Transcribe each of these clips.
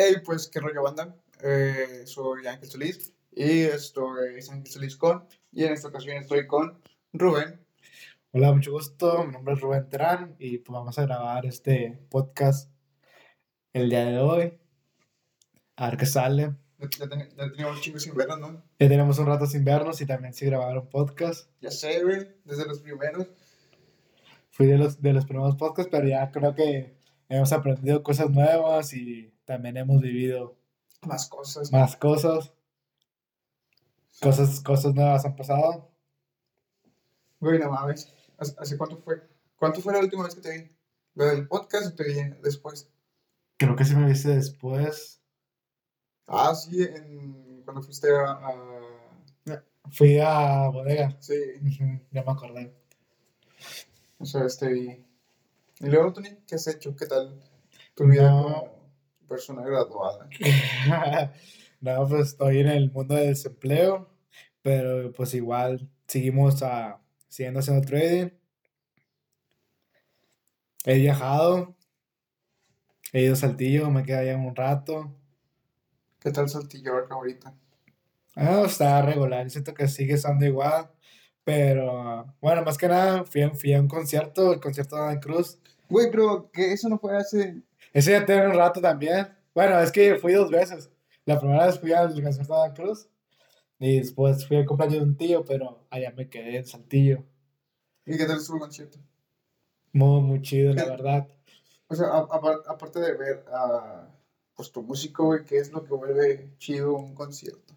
Hey, pues, ¿qué rollo banda? Eh, soy Ángel Solís y esto es Ángel Solís con, y en esta ocasión estoy con Rubén. Hola, mucho gusto, mi nombre es Rubén Terán y pues vamos a grabar este podcast el día de hoy. A ver qué sale. Ya, ya ten- ya teníamos chingos sin vernos, ¿no? Ya tenemos un rato sin vernos y también sin grabar un podcast. Ya sé, güey, desde los primeros. Fui de los, de los primeros podcasts, pero ya creo que hemos aprendido cosas nuevas y también hemos vivido Más cosas. más cosas. Cosas, cosas nuevas han pasado. Güey, no mames. ¿Hace, cuánto fue? ¿Cuánto fue la última vez que te vi? ¿Lo del podcast o te vi después? Creo que sí me viste después. Ah, sí, en, cuando fuiste a, a- Fui a bodega. Sí, Ya me acordé. o sea, este vi. Y luego, Tony, ¿qué has hecho? ¿Qué tal tu vida No. Persona graduada? No, pues estoy en el mundo del desempleo, pero pues igual seguimos a, siguiendo haciendo trading. He viajado, he ido a Saltillo, me quedé allá un rato. ¿Qué tal Saltillo ahorita? Ah, está regular, siento que sigue estando igual, pero bueno, más que nada fui, a- fui a un concierto, el concierto de Dan Cruz. Güey, pero que eso no fue hace. Ese ya tiene un rato también. Bueno, es que fui dos veces. La primera vez fui al concierto de Dan Cruz y después fui al cumpleaños de un tío, pero allá me quedé en Saltillo. ¿Y qué tal estuvo el concierto? Muy, muy chido, la verdad. O sea, a- apar- aparte de ver a pues tu músico, güey, ¿qué es lo que vuelve chido un concierto?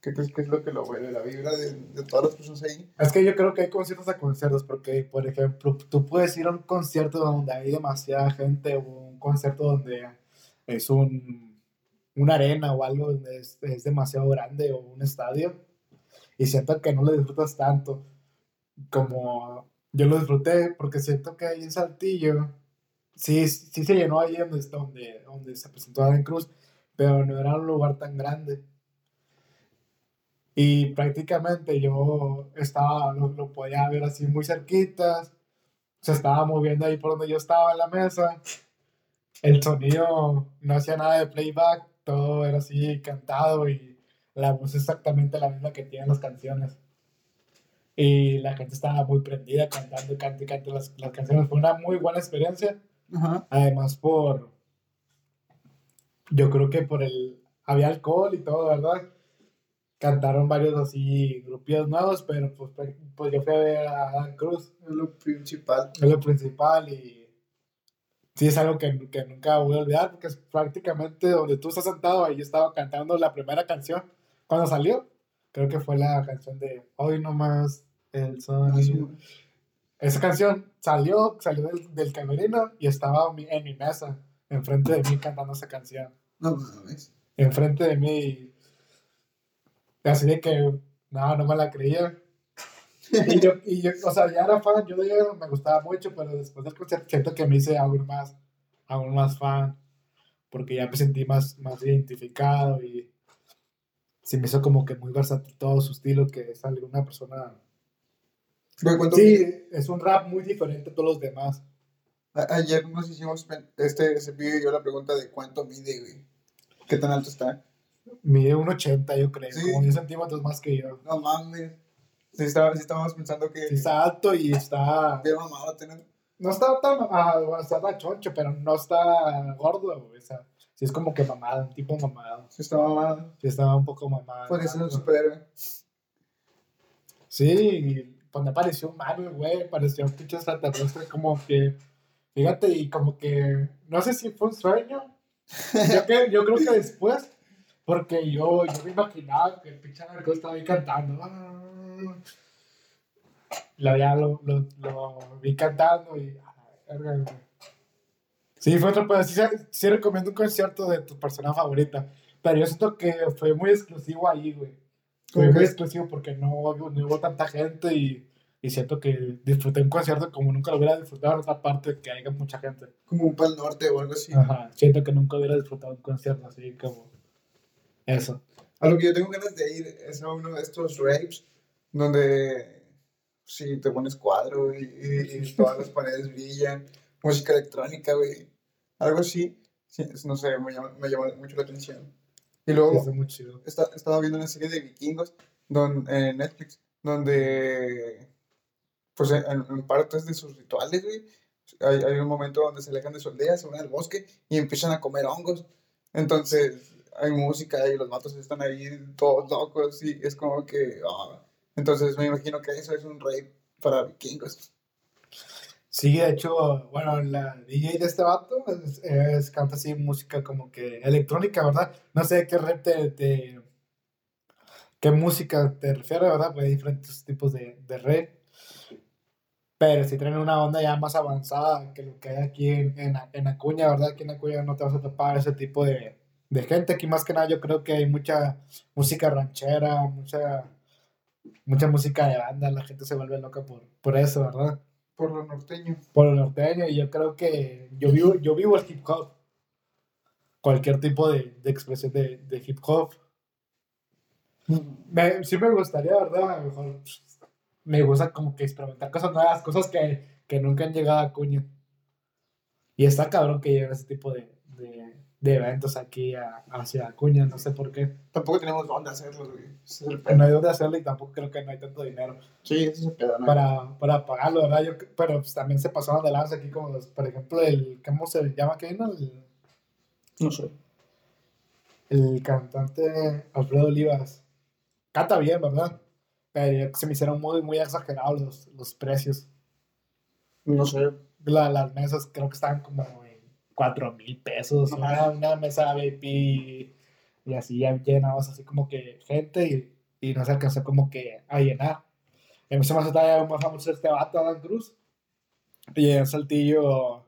¿Qué crees que es lo que lo vuelve? ¿La vibra de, de todas las personas ahí? Es que yo creo que hay conciertos a conciertos, porque, por ejemplo, tú puedes ir a un concierto donde hay demasiada gente o un concierto donde es un, una arena o algo donde es, es demasiado grande o un estadio y siento que no lo disfrutas tanto como yo lo disfruté porque siento que ahí en Saltillo sí, sí se llenó ahí donde, donde, donde se presentó Adam Cruz, pero no era un lugar tan grande. Y prácticamente yo estaba, lo, lo podía ver así muy cerquitas. Se estaba moviendo ahí por donde yo estaba en la mesa. El sonido no hacía nada de playback, todo era así cantado y la voz exactamente la misma que tienen las canciones. Y la gente estaba muy prendida cantando, cantando, cantando las, las canciones. Fue una muy buena experiencia. Ajá. Además por, yo creo que por el, había alcohol y todo, ¿verdad? Cantaron varios así grupillos nuevos, pero pues, pues pues yo fui a ver a Dan Cruz, Es lo principal. es lo principal y sí es algo que, que nunca voy a olvidar porque es prácticamente donde tú estás sentado, ahí yo estaba cantando la primera canción cuando salió, creo que fue la canción de Hoy nomás el sol. Esa canción salió, salió del, del camerino y estaba en mi mesa, enfrente de mí cantando esa canción. No mames. Enfrente de mí. Así de que, no, no me la creía. Y yo, y yo, o sea, ya era fan, yo de ella me gustaba mucho, pero después del concierto siento que me hice aún más, aún más fan, porque ya me sentí más, más identificado y se me hizo como que muy versátil todo su estilo, que es alguna persona... Güey, ¿cuánto Sí, es un rap muy diferente a todos los demás. Ayer nos hicimos este Cepillo y yo la pregunta de cuánto mide, güey. ¿Qué tan alto está? Mide un 80, yo creo, Sí. como 10 centímetros más que yo. No mames. Sí, estaba, sí estábamos pensando que Sí, está alto y está. qué mamada tener. No está tan. ah, bueno, está tan choncho, pero no está gordo, güey. O sea, sí es como que mamado, un tipo mamado. Sí estaba mamado. Sí estaba un poco mamado. Podría ser un superhéroe. Sí, cuando apareció humano, güey, pareció un pinche extraterrestre, como que. Fíjate, y como que. No sé si fue un sueño. Yo, que, yo creo que después, porque yo, yo me imaginaba que el pinche narco estaba ahí cantando. Lo, ya lo, lo, lo vi cantando y. Sí, fue otro pedo. Sí, sí recomiendo un concierto de tu persona favorita. Pero yo siento que fue muy exclusivo ahí, güey. Fue ¿Cómo muy exclusivo porque no, hubo- no hubo tanta gente y, y siento que disfruté un concierto como nunca lo hubiera disfrutado en otra parte que haya mucha gente. Como un pal norte o algo así. Ajá, siento que nunca hubiera disfrutado un concierto así como eso. A lo que yo tengo ganas de ir es a uno de estos rapes donde sí te pones cuadro y, y todas las paredes brillan, música electrónica, güey. Algo así. Sí, no sé, me llama, me llama mucho la atención. Y luego, Está muy chido. está, estaba viendo una serie de vikingos en Netflix, donde, pues en, en partes de sus rituales, güey, hay, hay un momento donde se alejan de su aldea, se van al bosque y empiezan a comer hongos. Entonces, hay música y los matos están ahí todos locos y es como que, ah. entonces me imagino que eso es un rey para vikingos. Sí, de hecho, bueno, la DJ de este vato es, es- canta así música como que electrónica, ¿verdad? No sé qué rap te, te- qué música te refiere, ¿verdad? Pues hay diferentes tipos de, de rap. Pero si traen una onda ya más avanzada que lo que hay aquí en, en, en Acuña, ¿verdad? Aquí en Acuña no te vas a topar ese tipo de, de gente. Aquí más que nada yo creo que hay mucha música ranchera, mucha, mucha música de banda. La gente se vuelve loca por, por eso, ¿verdad? Por lo norteño. por el norteño y yo creo que yo vivo, yo vivo el hip hop. Cualquier tipo de, de expresión de, de hip hop. Me, sí me gustaría, ¿verdad? A lo mejor me gusta como que experimentar cosas nuevas, cosas que, que nunca han llegado a Cuña. Y está cabrón que lleguen ese tipo de, de, de eventos aquí a, hacia Acuña, no sé por qué. Tampoco tenemos dónde hacerlo, güey. Ese es el No hay dónde hacerlo y tampoco creo que no hay tanto dinero. Sí, ese es el pedo, ¿no? para, para pagarlo, ¿verdad? Yo, pero pues, también se pasaron de lanza aquí como los, por ejemplo, el, ¿cómo se llama que vino? El, No sé. el cantante Alfredo Olivas. Canta bien, ¿verdad? Pero se me hicieron muy, muy exagerados los, los precios. No sé. La- las mesas creo que estaban como 4 mil pesos. Una, una mesa VIP y así ya llenabas así como que gente y, y no se alcanzó como que a llenar. A mí se me hace todavía más famoso este vato, Adam Cruz. Y en Saltillo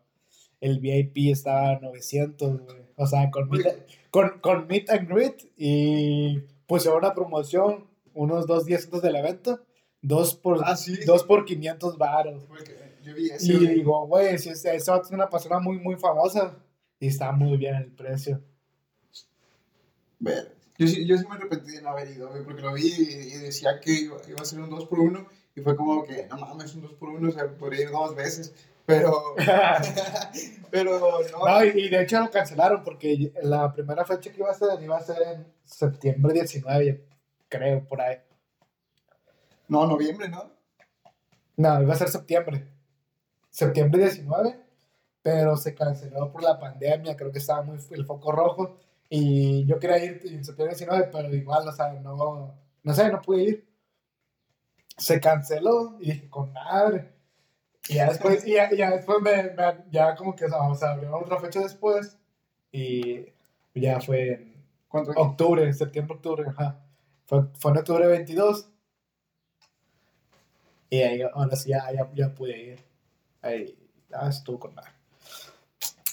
el VIP estaba a 900, güey. O sea, con meet, con, con meet and greet y pusieron una promoción, unos dos días antes del evento, dos por, Ah, sí. dos por 500 baros. Porque yo vi ese. Y digo, güey, si es, es una persona muy, muy famosa y está muy bien el precio. Ver. Yo, sí- yo sí me arrepentí de no haber ido, güey, porque lo vi y, y decía que iba, iba a ser un 2 por 1 y fue como que, no mames, un 2 por 1 o sea, podría ir dos veces, pero, pero no. No, y, y de hecho lo cancelaron porque la primera fecha que iba a ser iba a ser en septiembre 19, creo, por ahí. No, noviembre, ¿no? No, iba a ser septiembre. Septiembre 19, pero se canceló por la pandemia, creo que estaba muy el foco rojo. Y yo quería ir en septiembre 19, pero igual, o sea, no, no sé, no pude ir. Se canceló y dije, con madre. Y ya después, y ya, ya después me, me- ya como que o sea, abrieron otra fecha después y ya fue en octubre, septiembre, octubre, ajá. Fue, fue en octubre 22. Y ahí, ahora sí, ya, ya, ya pude ir. Ahí, ya estuvo con madre.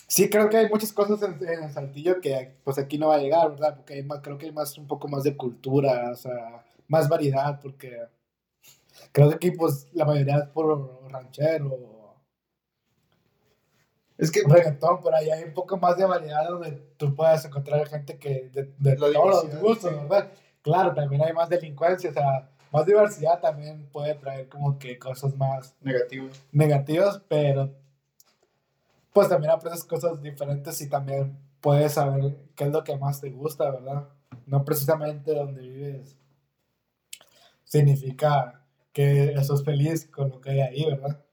Sí, creo que hay muchas cosas en, en Saltillo que pues aquí no va a llegar, ¿verdad? Porque hay más, creo que hay más, un poco más de cultura, o sea, más variedad, porque creo que aquí pues la mayoría es por ranchero, Es que reggaetón, pero ahí hay un poco más de variedad donde tú puedes encontrar gente que de, de todos los gustos. ¿verdad? Claro, también hay más delincuencia, o sea, más diversidad también puede traer como que cosas más negativo. negativas, pero pues también aprendes cosas diferentes y también puedes saber qué es lo que más te gusta, ¿verdad? No precisamente donde vives significa que estás feliz con lo que hay ahí, ¿verdad?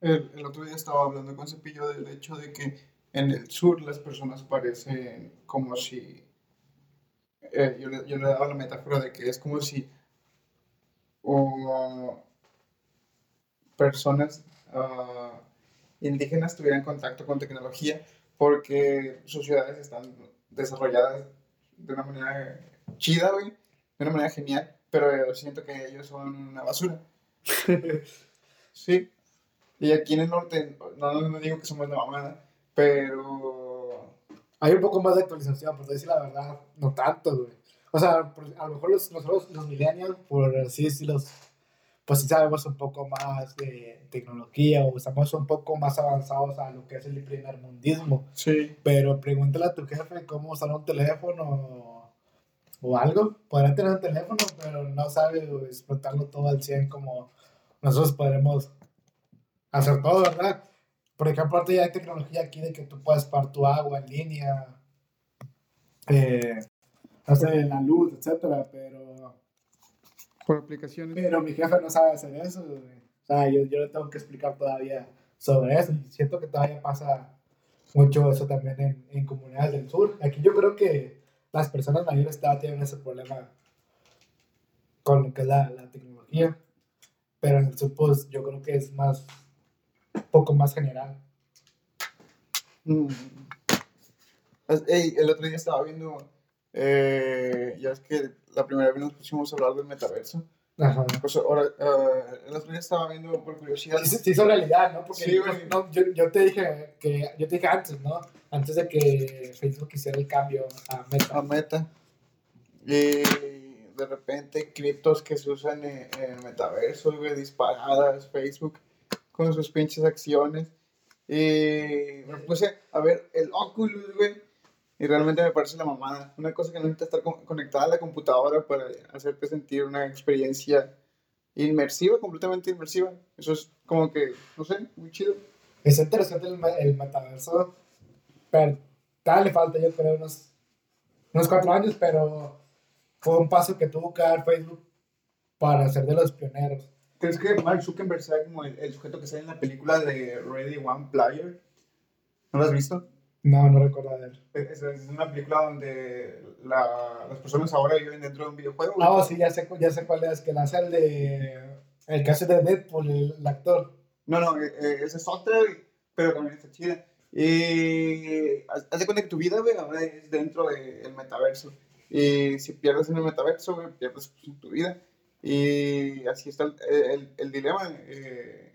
El, el otro día estaba hablando con Cepillo del hecho de que en el sur las personas parecen como si. eh, yo, le, yo le daba la metáfora de que es como si. O, personas ah, indígenas tuvieran contacto con tecnología porque sus ciudades están desarrolladas de una manera chida, güey, de una manera genial, pero siento que ellos son una basura. Sí. Y aquí en el norte, no, no digo que somos la mamada, pero Hay un poco más de actualización, por decir la verdad, no tanto, güey. O sea, a lo mejor los, nosotros, los millennials, por así decirlo, pues sí sabemos un poco más de tecnología o estamos un poco más avanzados a lo que es el primer mundismo. sí. Pero pregúntale a tu jefe cómo usar un teléfono o, algo. Podrá tener un teléfono, pero no sabe explotarlo todo al 100 como nosotros podremos hacer todo, ¿verdad? por ejemplo, ahorita ya hay tecnología aquí de que tú puedes pagar tu agua en línea, eh, hacer la luz, etcétera, pero... Por aplicaciones. Pero mi jefe no sabe hacer eso, güey. O sea, yo, yo le tengo que explicar todavía sobre eso. Y siento que todavía pasa mucho eso también en, en comunidades del sur. Aquí yo creo que las personas mayores todavía tienen ese problema con lo que es la, la tecnología. Pero en el sur, pues yo creo que es más, un poco más general. Mm. Ey, el otro día estaba viendo, eh, ya es que la primera vez nos pusimos a hablar del metaverso. Ajá. Pues ahora, eh, el otro día estaba viendo por curiosidad. Sí, se hizo realidad, ¿no? Porque Sí, no- yo, yo te dije que yo te dije antes, ¿no? Antes de que Facebook hiciera el cambio a Meta. a Meta. Y de repente criptos que se usan en, en el metaverso, güey, disparadas, Facebook, con sus pinches acciones. Y me puse a ver el Oculus, güey. Y realmente me parece la mamada. Una cosa que no necesita estar con- conectada a la computadora para hacerte sentir una experiencia inmersiva, completamente inmersiva. Eso es como que, no sé, muy chido. Es interesante el, el metaverso, pero tal le falta yo creo unos, unos cuatro años, pero fue un paso que tuvo que dar Facebook para ser de los pioneros. ¿Crees que Mark Zuckerberg sea como el, el sujeto que sale en la película de Ready One Player? ¿No lo has visto? No, no recuerdo de él. Es, es una película donde la- las personas ahora viven dentro de un videojuego. Ah, sí, ya sé, ya sé cuál es, que la hace el de... El caso de Deadpool, el, el actor. No, no, eh, eh, esa es otra, pero también está chida. Y haz de cuenta que tu vida, güey, ahora es dentro del metaverso. Y si pierdes en el metaverso, güey, pierdes pues, tu vida. Y así está el, el- el dilema. eh,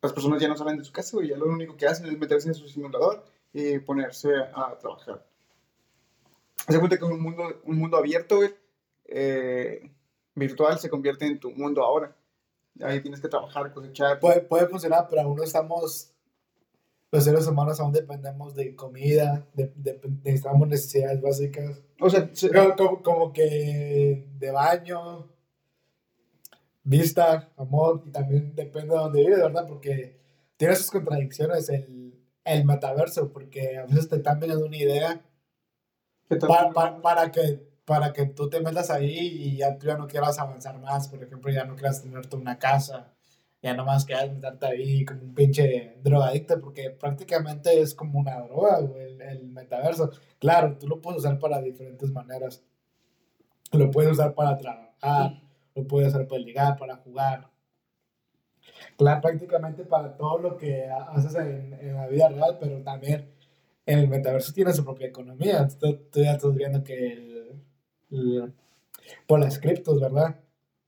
las personas ya no salen de su casa, güey, ya lo único que hacen es meterse en su simulador y ponerse a trabajar. De cuenta que un mundo, un mundo abierto, güey, eh, virtual, se convierte en tu mundo ahora. Ahí tienes que trabajar, cosechar. Puede, puede funcionar, pero aún no estamos... Los seres humanos aún dependemos de comida, de, de- necesitamos necesidades básicas. O sea, se- Como, como- como que de baño, vista, amor, y también depende de dónde vives, ¿verdad? Porque tiene sus contradicciones el, el metaverso, porque a veces te están vendiendo una idea para, para, para que, para que tú te metas ahí y ya tú ya no quieras avanzar más, por ejemplo, ya no quieras tenerte una casa, ya nomás quieras meterte ahí como un pinche drogadicto, porque prácticamente es como una droga, el, el metaverso. Claro, tú lo puedes usar para diferentes maneras. Lo puedes usar para trabajar, lo puedes usar para ligar, para jugar. Claro, prácticamente para todo lo que ha- haces en, en la vida real, pero también en el metaverso tiene su propia economía. Tú, tú ya estás viendo que el- el- por las criptos, ¿verdad?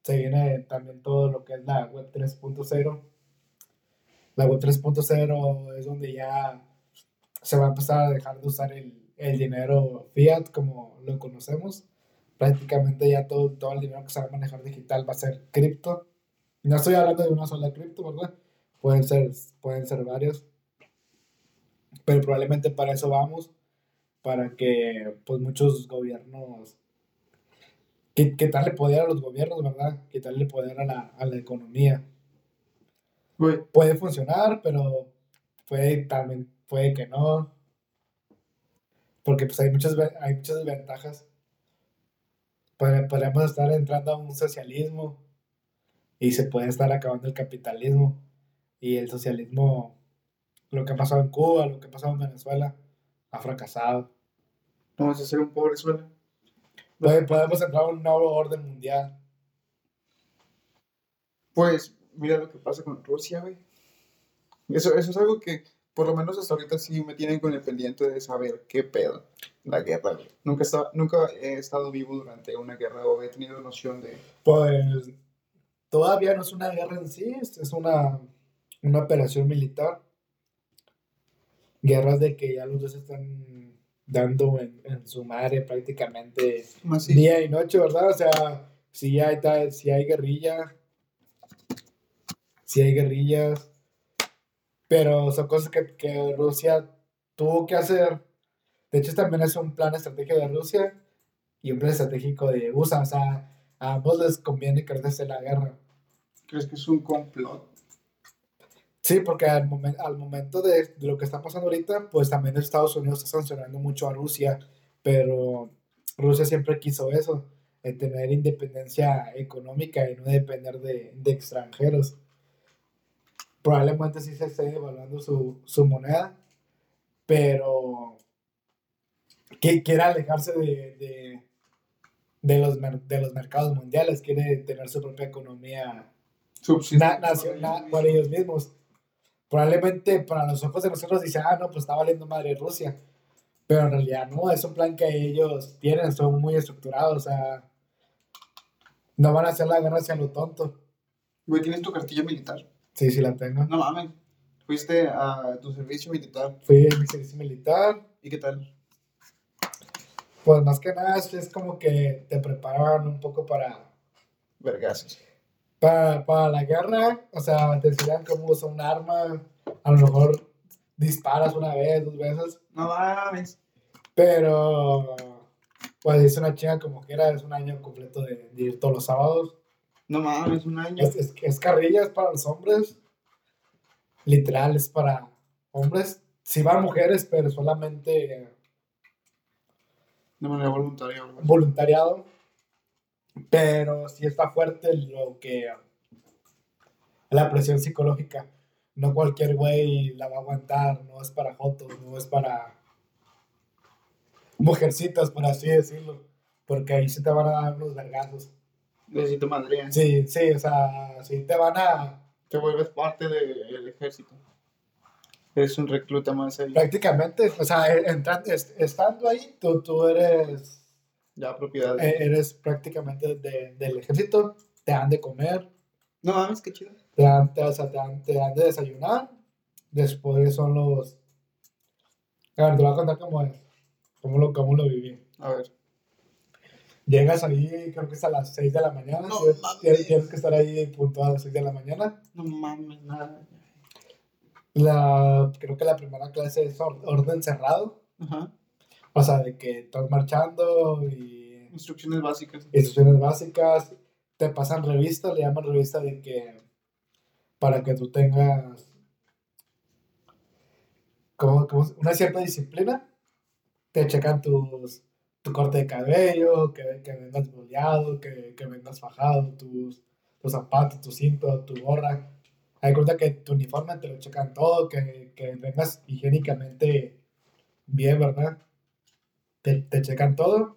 Se viene también todo lo que es la web 3.0. La web 3.0 es donde ya se va a empezar a dejar de usar el, el dinero fiat como lo conocemos. Prácticamente ya todo, todo el dinero que se va a manejar digital va a ser cripto. No estoy hablando de una sola cripto, ¿verdad? Pueden ser, pueden ser varios. Pero probablemente para eso vamos, para que pues muchos gobiernos, qui- quitarle poder a los gobiernos, ¿verdad? Quitarle poder a la, a la economía. Puede funcionar, pero puede también, puede que no. Porque pues hay muchas, hay muchas desventajas. Podre- Podríamos estar entrando a un socialismo y se puede estar acabando el capitalismo. Y el socialismo, lo que ha pasado en Cuba, lo que ha pasado en Venezuela, ha fracasado. vamos a hacer un pobre suelo. Puede- podemos entrar a un nuevo orden mundial. Pues, mira lo que pasa con Rusia, güey. Eso, eso es algo que, por lo menos hasta ahorita, sí me tienen con el pendiente de saber qué pedo. La guerra. Nunca, estaba, nunca he estado vivo durante una guerra o he tenido noción de... Pues todavía no es una guerra en sí, es una, una operación militar. Guerras de que ya los dos están dando en, en su madre prácticamente día y noche, ¿verdad? O sea, si hay, si hay guerrilla, si hay guerrillas, pero son cosas que, que Rusia tuvo que hacer. De hecho, también es un plan estratégico de Rusia y un plan estratégico de USA. O sea, a ambos les conviene que ahorita esté la guerra. ¿Crees que es un complot? Sí, porque al, momen- al momento de, lo que está pasando ahorita, pues también Estados Unidos está sancionando mucho a Rusia, pero Rusia siempre quiso eso, tener independencia económica y no depender de, de extranjeros. Probablemente sí se esté devaluando su, su moneda, pero que quiere alejarse de, de, de los, de los mercados mundiales, quiere tener su propia economía na- nacional por ellos mismos. Probablemente para los ojos de nosotros dicen, ah, no, pues está valiendo madre Rusia. Pero en realidad no, es un plan que ellos tienen, son muy estructurados, o sea, no van a hacer la guerra hacia lo tonto. Güey, ¿tienes tu cartilla militar? Sí, sí la tengo. No mames. Fuiste a tu servicio militar. Fui en mi servicio militar, ¿Y qué tal? pues más que nada es, es como que te preparaban un poco para, Vergasos. Para, para la guerra, o sea, te enseñan cómo usar un arma, a lo mejor disparas una vez, dos veces, No mames. Pero, pues es una chinga como quiera, es un año completo de, de ir todos los sábados. No mames, un año. Es, es, es carrilla, es para los hombres. Literal, es para hombres. Sí van mujeres, pero solamente De manera voluntaria. voluntariado. Pero sí está fuerte lo que... La presión psicológica. No cualquier güey la va a aguantar, no es para jotos, no es para mujercitas, por así decirlo. Porque ahí sí te van a dar unos vergazos. Necesito madre. Sí, sí, o sea, sí te van a... Te vuelves parte del ejército. Eres un recluta más ahí. Prácticamente, o sea, e, entra- est- estando ahí, tú, tú eres, Ya, propiedad. e- eres prácticamente de- del ejército, te dan de comer, No mames, qué chido. te dan, te, o sea, te dan, te dan de desayunar, después son los... A ver, te voy a contar cómo es, cómo lo, cómo lo viví. A ver. Llegas ahí, creo que es a las 6 de la mañana, No tienes, mames. tienes- que estar ahí puntual a las 6 de la mañana. No mames, nada. La, creo que la primera clase es or- orden cerrado, Ajá. O sea, de que estás marchando y Instrucciones básicas. instrucciones básicas, te pasan revista, le llaman revista de que para que tú tengas como, como una cierta disciplina, te checan tus, tu corte de cabello, que, que vengas boleado, que, que vengas fajado, tus, tus zapatos, tu cinto, tu gorra. Hay cuenta que tu uniforme te lo checan todo, que, que vengas higiénicamente bien, ¿verdad? Te, te checan todo.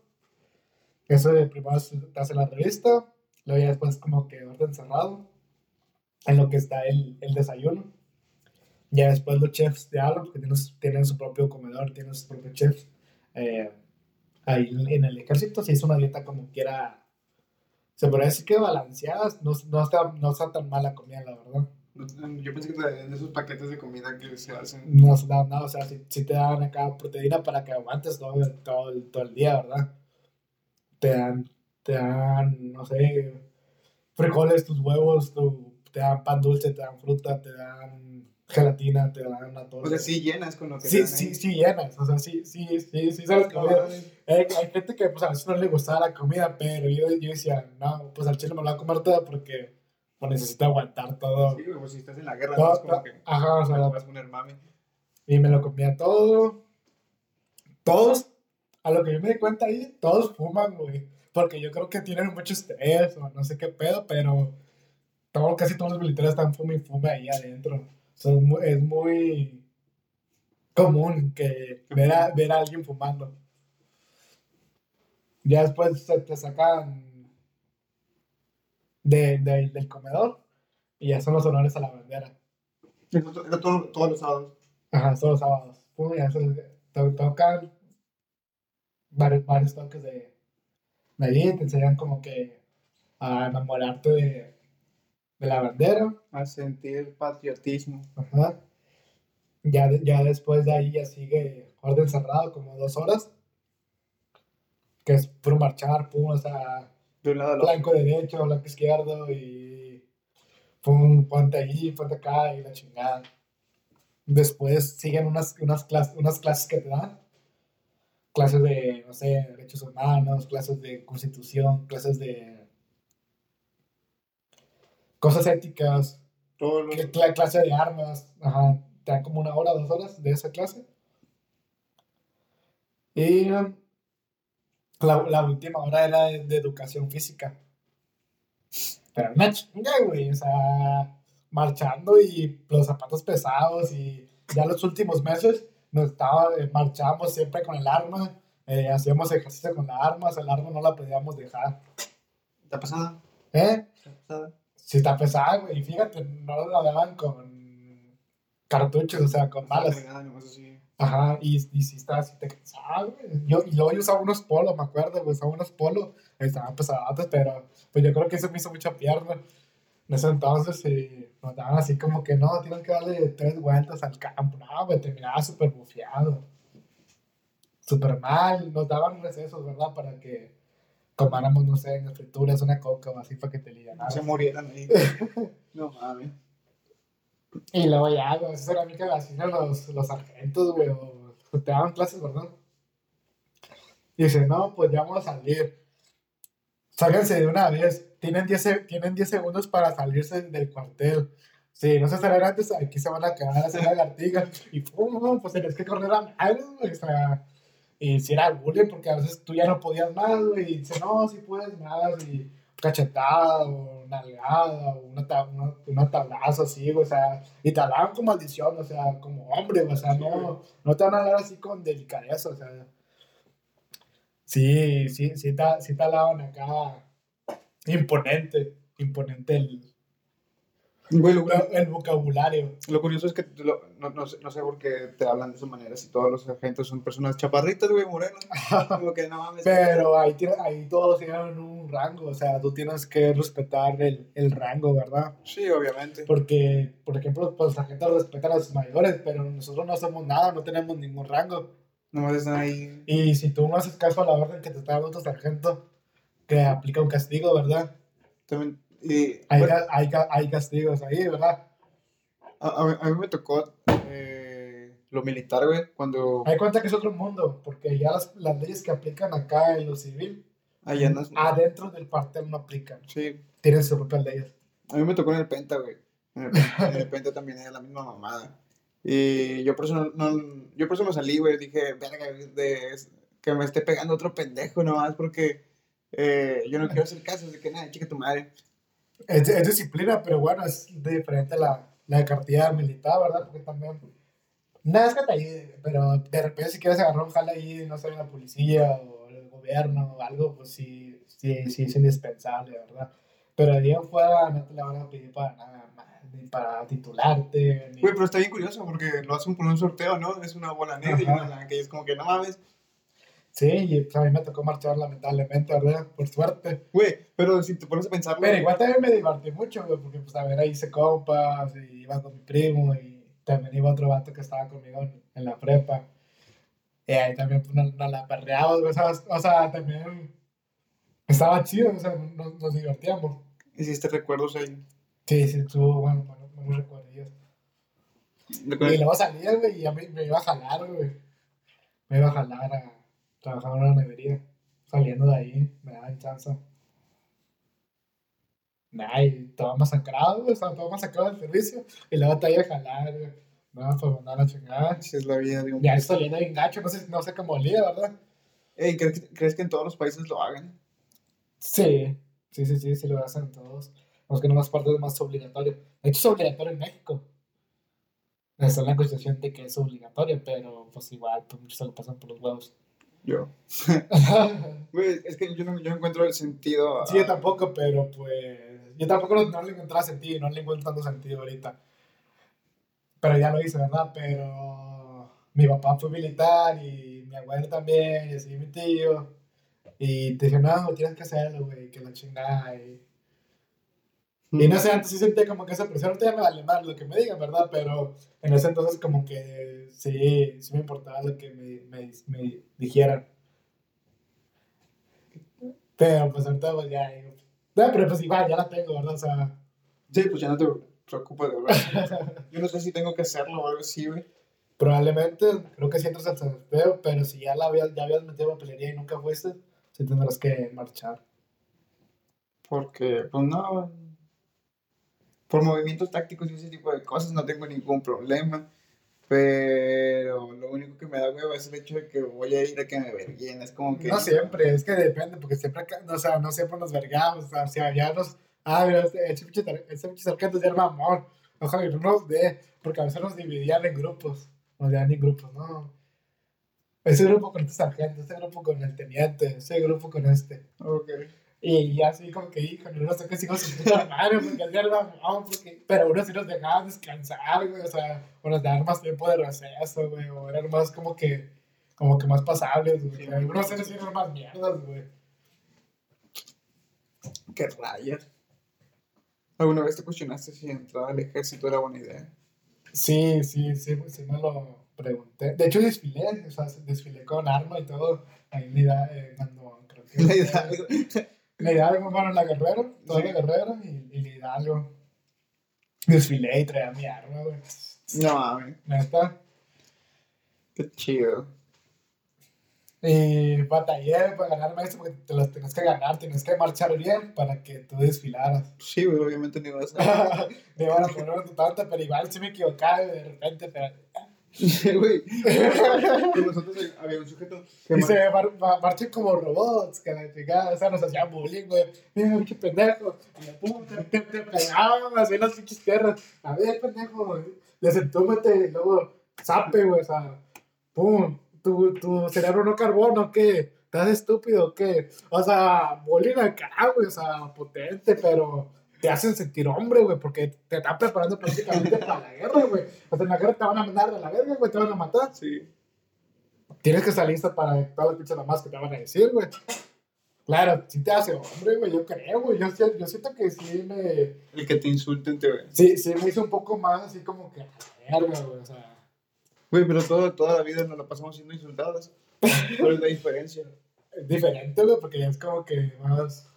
Eso de primero te hace la revista, luego ya después como que orden cerrado, en lo que está el, el desayuno. Ya después los chefs de Allen, que tienen, tienen su propio comedor, tienen sus propios chefs. eh, ahí en el ejército se hizo una dieta como quiera, se podría decir que balanceada, no, no, está, no está tan mala comida, la verdad. Yo pensé que de esos paquetes de comida que se hacen. No, no, no, o sea, si, si te dan acá proteína para que aguantes todo, el- todo, el- todo el día, ¿verdad? Te dan, te dan, no sé, frijoles, tus huevos, tu- te dan pan dulce, te dan fruta, te dan gelatina, te dan atole. O sea, sí llenas con lo que sí, dan sí, sí llenas, o sea, sí, sí, sí, sí sabes No, comida. mames. Hay, hay gente que pues a veces no le gustaba la comida, pero yo, yo decía, no, pues al chile me lo voy a comer todo porque pues, necesito aguantar todo. Sí, güey, pues si estás en la guerra, todo- es como que ajá, o sea, vas a poner mami. y me lo comía todo. Todos, a lo que yo me di cuenta ahí, todos fuman, güey. Porque yo creo que tienen mucho estrés o no sé qué pedo, pero todo, casi todos los militares están fume y fume ahí adentro. O sea, es muy, es muy común que ver a, ver a alguien fumando. Ya después se te sacan de, de- del comedor y ya son los honores a la bandera. Eso Era todo, todos los sábados. Ajá, todos los sábados. Pum, ya se to- tocan varios, varios toques de, de ahí, te enseñan como que a enamorarte de, de la bandera. A sentir patriotismo. Ajá. Ya, ya después de ahí ya sigue orden cerrado, como dos horas. Que es puro marchar, pum, o sea, De un lado al otro. blanco derecho, blanco izquierdo y pum, ponte ahí, ponte acá y la chingada. Después siguen unas, unas, clases, unas clases que te dan. Clases de, no sé, derechos humanos, clases de constitución, clases de cosas éticas. Todos los... ¿Qué cla- clase de armas? Ajá, te dan como una hora, dos horas de esa clase. Y um, la, la última hora era de, de educación física. Pero una chinga, güey, o sea, marchando y los zapatos pesados y ya los últimos meses nos estaba, eh, marchábamos siempre con el arma, eh, hacíamos ejercicio con las armas, el arma no la podíamos dejar. ¿Está pasada? ¿Eh? ¿Está pasada? Sí está pesada, güey, y fíjate, no la daban con cartuchos, o sea, con balas. Nomás así. Ajá, y, y sí está, sí te cansaba, güey. Yo, y luego yo usaba unos polos, me acuerdo, güey, usaba unos polos, estaban pesados, pero pues yo creo que eso me hizo mucha pierna. En ese entonces nos daban así como que no, tienen que darle tres vueltas al campo. No, güey, terminaba súper bufiado. Súper mal, nos daban recesos, ¿verdad? Para que tomáramos, no sé, en las frituras una coca o así para que te No lianaras. se murieran ahí. no mames. Y luego ya, güey, eso era mi que hacían los, los sargentos, güey, o te daban clases, ¿verdad? Y dice, no, pues ya vamos a salir. Sálganse de una vez. Tienen 10, se- tienen 10 segundos para salirse del cuartel. Si no se salen antes, aquí se van a quedar a hacer la lagartija. Y pum, pum, pues tenés que correr a güey. O sea, y si era bullying, porque a veces tú ya no podías más, güey. Y dice, no, si puedes más. Y cachetada, o nalgada, o una, una, una tablazo así, o sea, y te hablaban con maldición, o sea, como hombre, o sea, no, no te van a hablar así con delicadeza, o sea, sí, sí, sí te, sí te hablaban acá imponente, imponente el, Güey, lo, el vocabulario. lo curioso es que lo- no, no, sé, no sé por qué te hablan de esa manera si todos los agentes son personas chaparritas, güey, morenos. Como que no mames. Pero ahí, ahí todos tienen un rango, o sea, tú tienes que respetar el, el rango, ¿verdad? Sí, obviamente. Porque, por ejemplo, pues la gente respeta a los mayores, pero nosotros no hacemos nada, no tenemos ningún rango. Nomás están ahí. Y si tú no haces caso a la orden que te está dando tu sargento, que aplica un castigo, ¿verdad? También, y, Hay, bueno, hay, hay castigos ahí, ¿verdad? a, a mí, a mí me tocó eh, lo militar, güey, cuando Hay cuenta que es otro mundo, porque ya las, las leyes que aplican acá en lo civil, allá andas. adentro del cuartel no aplican. Sí, Tienen sus propias leyes. a mí me tocó en el Penta, güey. En el Penta, en el Penta también era la misma mamada. Y yo por eso no, no- yo por eso me salí, güey. Dije, verga, de, que me esté pegando otro pendejo nomás porque eh, yo no quiero hacer caso de que nada, chica tu madre. Es, es disciplina, pero bueno, es diferente la, la cartilla militar, ¿verdad? Porque también. Nada, es que te ayude, pero de repente si quieres agarrar un jale ahí, no sé, la policía o el gobierno o algo, pues sí, sí, sí es indispensable, ¿verdad? Pero de ahí en fuera no te la van a pedir para nada más, ni para titularte, ni... Güey, pero está bien curioso porque lo hacen por un sorteo, ¿no? Es una bola negra y una blanca y es como que no mames. Sí, y pues a mí me tocó marchar lamentablemente, ¿verdad? Por suerte. Güey, pero si te pones a pensar, Pero igual también me divertí mucho, güey, porque pues ver, ahí hice compas, y iba con mi primo, y también iba otro vato que estaba conmigo en, en la prepa. Y ahí también pues, nos, nos la perreamos, güey, ¿sabes? O sea, también estaba chido, o sea, nos, nos divertíamos. hiciste recuerdos ahí. Sí, sí, estuvo bueno, bueno, buenos recuerdillos. Y luego salía, güey, y a mí me iba a jalar, güey. Me iba a jalar a trabajar en una nevería. Saliendo de ahí, me daban chance. Nah, y todo masacrado, güey, estaba todo masacrado del servicio. Y luego te iba a jalar, güey. No, pues mandar a la chingada. Es la vida de un... Ya estoy saliendo bien gacho, no sé, no sé cómo olía, ¿verdad? Ey, ¿crees, que- ¿crees que en todos los países lo hagan? Sí, sí, sí, sí, sí lo hacen todos. No que no las partes más obligatorio. De hecho, es obligatorio en México. Está en la constitución de que es obligatorio, pero pues igual, pues muchos se lo pasan por los huevos. Yo. Güey, es que yo no, yo encuentro el sentido. a- Sí, yo tampoco, pero pues. Yo tampoco no, no le encontraba sentido, no le encuentro tanto sentido ahorita. Pero ya lo hice, ¿verdad? Pero. Mi papá fue militar y mi abuelo también, y así mi tío. Y te dije, no, tienes que hacerlo, güey, que la chingada. Y, y no sé, antes sí sentía como que esa presión, ahorita ya me vale más lo que me digan, ¿verdad? Pero en ese entonces, como que sí, sí me importaba lo que me, me, me dijeran. Pero pues ahorita pues ya digo, no, pero pues igual, ya la tengo, ¿verdad? O sea, Sí, pues ya no te preocupes verdad. Yo no sé si tengo que hacerlo o algo así, güey. probablemente, creo que sí entras al sorteo, pero si ya, la habías, ya habías metido papelería y nunca fuiste, sí tendrás que marchar. Porque, pues no. Por movimientos tácticos y ese tipo de cosas no tengo ningún problema. Pero lo único que me da hueva es el hecho de que voy a ir a que me verguen. Es como que. No siempre, es que depende, porque siempre, o sea, no siempre nos vergamos, o sea, ya nos, ah, mira, este ese pinche ya era mamón, ojalá que no nos dé, porque a veces nos dividían en grupos, nos dan en grupos, ¿no? Ese grupo con este sargento, este grupo con el teniente, ese grupo con este. Ok. Y así como que, hijo, no sé qué sigo su puta madre, porque el día porque... Pero uno sí nos dejaba descansar, güey, o sea, o nos daban más tiempo de receso, güey, o eran más como que, como que más pasables, güey. Sí. Algunos sí eran más mierdas, güey. Qué rayas. ¿Alguna vez te cuestionaste si entrar al ejército era buena idea? Sí, sí, sí, sí me lo pregunté. De hecho, desfilé, o sea, desfilé con arma y todo. Ahí en la idea, eh, cuando creo que... La Hidalgo. La Hidalgo, bueno, la Guerrero, toda Sí. la Guerrero y, y la Hidalgo. Desfilé y traía mi arma, güey. No mames, Neta. qué chido. Y batallé para ganarme esto porque te los tenías que ganar, tenías que marchar bien para que tú desfilaras. Sí, güey, obviamente no ibas a. Me iban a poner tu tanta, pero igual sí me equivocaba y de repente, pero... Güey. Con nosotros había un sujeto que mar- marchen como robots, que la chingada, o sea, nos hacían bullying, güey. Mira, pinche pendejo. Y de pum, te, te, pegaban así en las pinches tierras. A ver, pendejo, güey. Desentúmete y luego zape, güey, o sea, pum. Tu, tu cerebro no carbono, ¿qué? ¿Estás estúpido o qué? O sea, bullying acá, güey, o sea, potente, pero te hacen sentir hombre, güey, porque te están preparando prácticamente para la guerra, güey. O sea, en la guerra te van a mandar a la verga, güey, te van a matar Sí. tienes que estar listo para todas las pinches mamás que te van a decir, güey. Claro, sí te hace hombre, güey, yo creo, güey. Yo, yo siento que sí me. El que te insulten te ve. Sí, sí me hizo un poco más así como que. Verga, güey, o sea. Güey, pero todo, toda la vida nos la pasamos siendo insultados. ¿Cuál es la diferencia? Es diferente, güey, porque ya es como que más.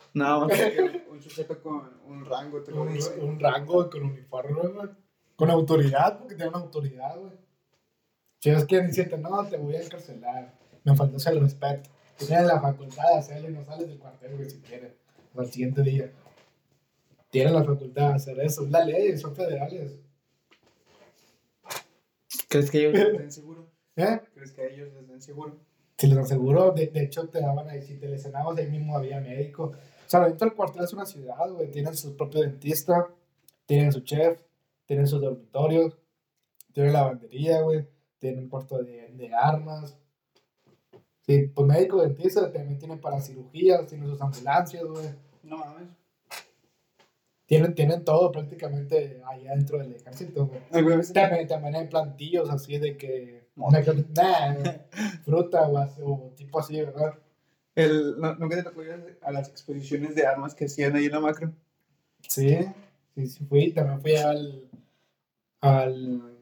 Porque un sujeto con un rango te lo Un, dice. un rango con uniforme, güey. Con autoridad, porque tienen autoridad, güey. Si es que decirte, no, te voy a encarcelar. Me faltas el respeto. Tienes la facultad de hacerlo y no sales del cuartel, güey, si quieres. Al siguiente día. Tienen la facultad de hacer eso. Es la ley, son federales. ¿Crees que ellos les den seguro? ¿Eh? ¿Crees que ellos les den seguro? Si les aseguro, de, de hecho te daban ahí, si te lesionabas ahí mismo había médico. O sea, dentro del cuartel es una ciudad, güey. Tienen su propio dentista, tienen su chef, tienen sus dormitorios, tienen lavandería, güey. Tienen un cuarto de, de armas. Sí, pues médico, dentista, también tienen para cirugías, tienen sus ambulancias, güey. No mames. Tienen, tienen todo prácticamente allá dentro del ejército, güey. ¿Alguna vez te También, también hay plantillos así de que... Mota. Nah, fruta o, así, o tipo así, ¿verdad? El, no, ¿Nunca te tocó ir a las exposiciones de armas que hacían ahí en la macro? Sí, sí, sí fui. También fui al, al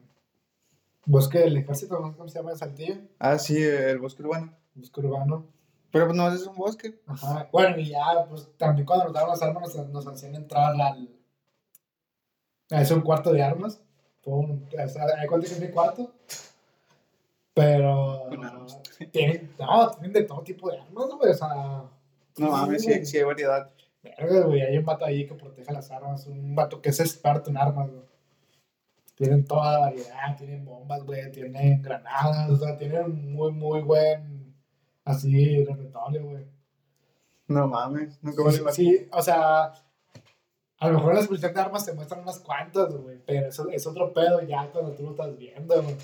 bosque del ejército, no sé cómo se llama, Saltillo, Ah, sí, el bosque urbano. bosque urbano. Pero pues no es un bosque. Ajá. Bueno, y ya, pues también cuando nos daban las armas nos, nos hacían entrar al... Es un cuarto de armas. Pum, o sea, que es mi cuarto. Pero... Con armas. Tienen, no, tienen de todo tipo de armas, güey, o sea... No mames, sí, sí hay variedad. Verga, güey, hay un vato ahí que protege las armas, un vato que es experto en armas, güey. Tienen toda la variedad, tienen bombas, güey, tienen granadas, o sea, tienen muy, muy buen, así, repertorio, güey. No mames, nunca sí, o sea, a lo mejor en la exposición de armas te muestran unas cuantas, güey, pero eso es otro pedo ya cuando tú lo estás viendo, güey.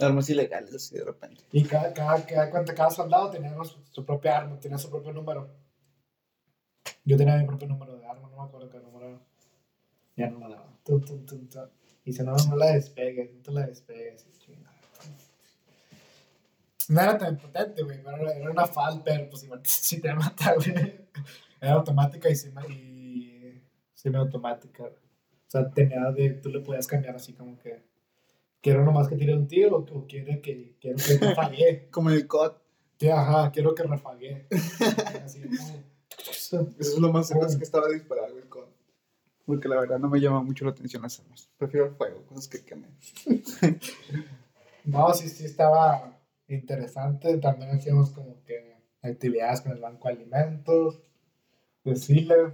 Armas ilegales, así de repente. Y cada, cada, cada, cuando cada soldado tenía su, su propia arma, tenía su propio número. Yo tenía mi propio número de arma, no me acuerdo qué número era. Ya no me daba. Tum, tum, tum. Y dice, no, no la despegues, no te la despegues. No era tan potente, güey, pero era, una FAL, pero pues igual sí te mata, güey. Era automática y semi, y semiautomática. O sea, tenía de, tú le podías cambiar así como que, quiero nomás que tire un tiro o, quiero que, quiero que refague. Como el COD. Sí, ajá, quiero que refague. Así, Eso es lo más cerca que estaba de disparar, güey, el COD. Porque la verdad no me llama mucho la atención las armas. Prefiero el fuego, cosas que quemen. No, sí, sí estaba interesante. También hacíamos como que actividades con el banco de alimentos, desfile.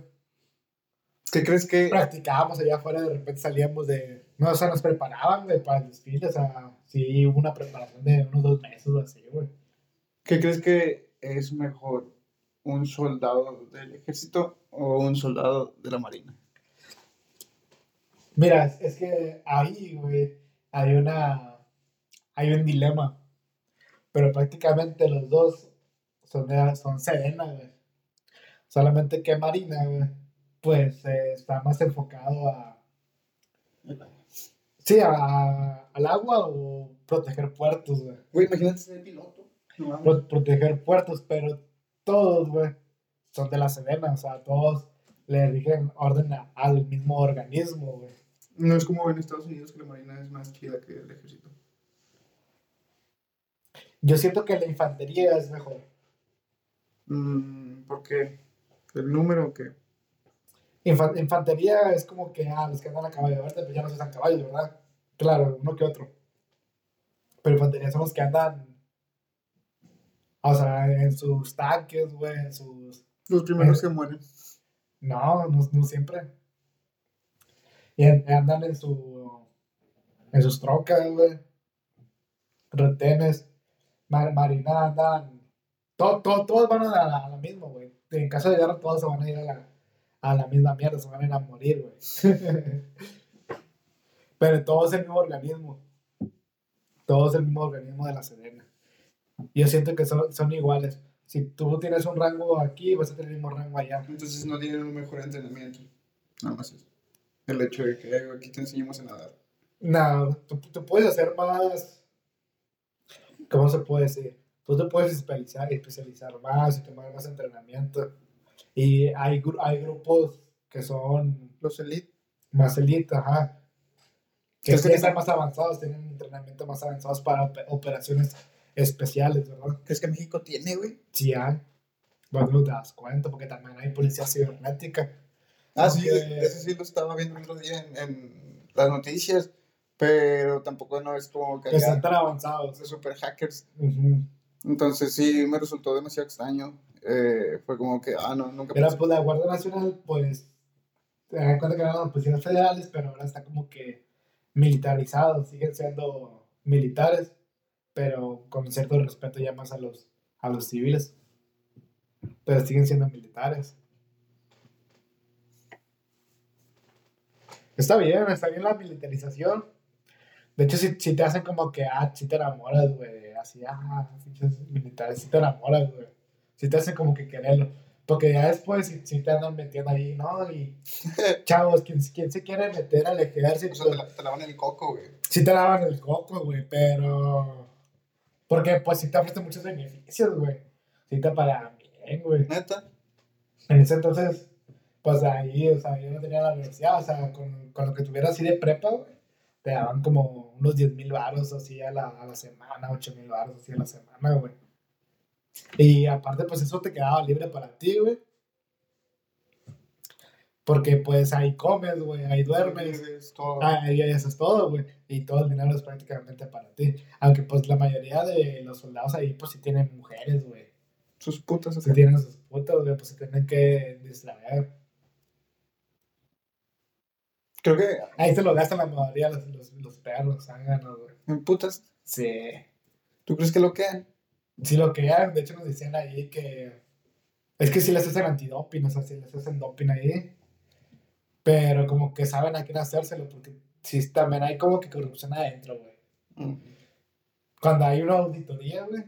¿Qué crees que...? Practicábamos allá afuera, de repente salíamos de... No, o sea, nos preparaban, güey, para el desfile, o sea, sí, hubo una preparación de unos dos meses o así, güey. ¿Qué crees que es mejor? ¿Un soldado del ejército o un soldado de la marina? Mira, es, que ahí, güey, hay una... Hay un dilema. Pero prácticamente los dos son, de, son Sedena, güey. Solamente que Marina, güey, pues eh, está más enfocado a... Sí, a, al agua o proteger puertos, güey. Güey, imagínate ser piloto. No mames. Pro- proteger puertos, pero todos, güey, son de la Sedena, o sea, todos le rigen orden a- al mismo organismo, güey. No es como en Estados Unidos que la marina es más chida que el ejército. Yo siento que la infantería es mejor. Mm, ¿Por qué? ¿El número que Infa- infantería es como que, ah, los que andan a caballo verde, pues ya no se usan caballos, ¿verdad? Claro, uno que otro. Pero infantería son los que andan, o sea, en sus tanques, güey, en sus... Los primeros que mueren. No, no, no siempre. Y an- andan en su... En sus trocas, güey. Retenes. Mar- marina andan... Todo, todo- todos van a la, a la misma, güey. En caso de guerra todos se van a ir a la, a la misma mierda, se van a ir a morir, güey. Pero todo es el mismo organismo. Todo es el mismo organismo de la Sedena. Yo siento que son, son iguales. Si tú tienes un rango aquí, vas a tener el mismo rango allá. Entonces no tienen un mejor entrenamiento. Nada más eso. El hecho de que "Eh, aquí te enseñamos a nadar. No, tú, tú puedes hacer más. ¿Cómo se puede decir? Tú te puedes especializar, especializar más y tomar más entrenamiento. Y hay, hay grupos que son Los elite. más elite, ajá. Que ¿Crees que están más avanzados, tienen entrenamiento más avanzados para op- operaciones especiales, ¿verdad? ¿Crees que México tiene, güey? Sí hay. Vos no te das cuenta porque también hay policía cibernética. Ah, sí, ese sí lo estaba viendo el otro día en, en las noticias. Pero tampoco no es como que Que están tan avanzados. de super hackers. Ujú. Entonces sí, me resultó demasiado extraño. Eh, fue como que, ah, no, nunca Pero pensé. pues la Guardia Nacional, pues, te das cuenta que eran las policías federales, pero ahora está como que militarizados, siguen siendo militares, pero con cierto respeto ya más a los, a los civiles. Pero siguen siendo militares. Está bien, está bien la militarización. De hecho, si, si te hacen como que, ah, si te enamoras, güey, así, ah, militares, si te enamoras, güey. Si te hacen como que quererlo. Porque ya después, si, si te andan metiendo ahí, ¿no? Y chavos, ¿quién, quién se quiere meter al O ejército? sea, te, la- te lavan el coco, güey. Sí te lavan el coco, güey, pero... Porque, pues, sí te ofrecen muchos beneficios, güey. Sí te pagan bien, güey. Neta. En ese entonces, pues, ahí, o sea, yo no tenía la universidad, o sea, con, con lo que tuviera así de prepa, güey, te daban como unos 10 mil baros así a la, a la semana, 8 mil baros así a la semana, güey. Y aparte, pues, eso te quedaba libre para ti, güey. Porque, pues, ahí comes, güey, ahí duermes. Es todo. Ah, y eso es todo, güey. Y todo el dinero es prácticamente para ti. Aunque pues la mayoría de los soldados ahí pues sí tienen mujeres, güey. Sus putas. Sí tienen sus putas, güey, pues se tienen que distraer. Creo que Ahí se lo gastan la mayoría los, los, los perros, zánganos, güey. en putas. Sí. ¿Tú crees que lo quedan? Sí lo hay, de hecho nos decían ahí que... Es que sí les hacen antidoping, o sea, sí les hacen doping ahí. Pero como que saben a quién hacérselo, porque sí también hay como que corrupción adentro, güey. Mm. cuando hay una auditoría, güey,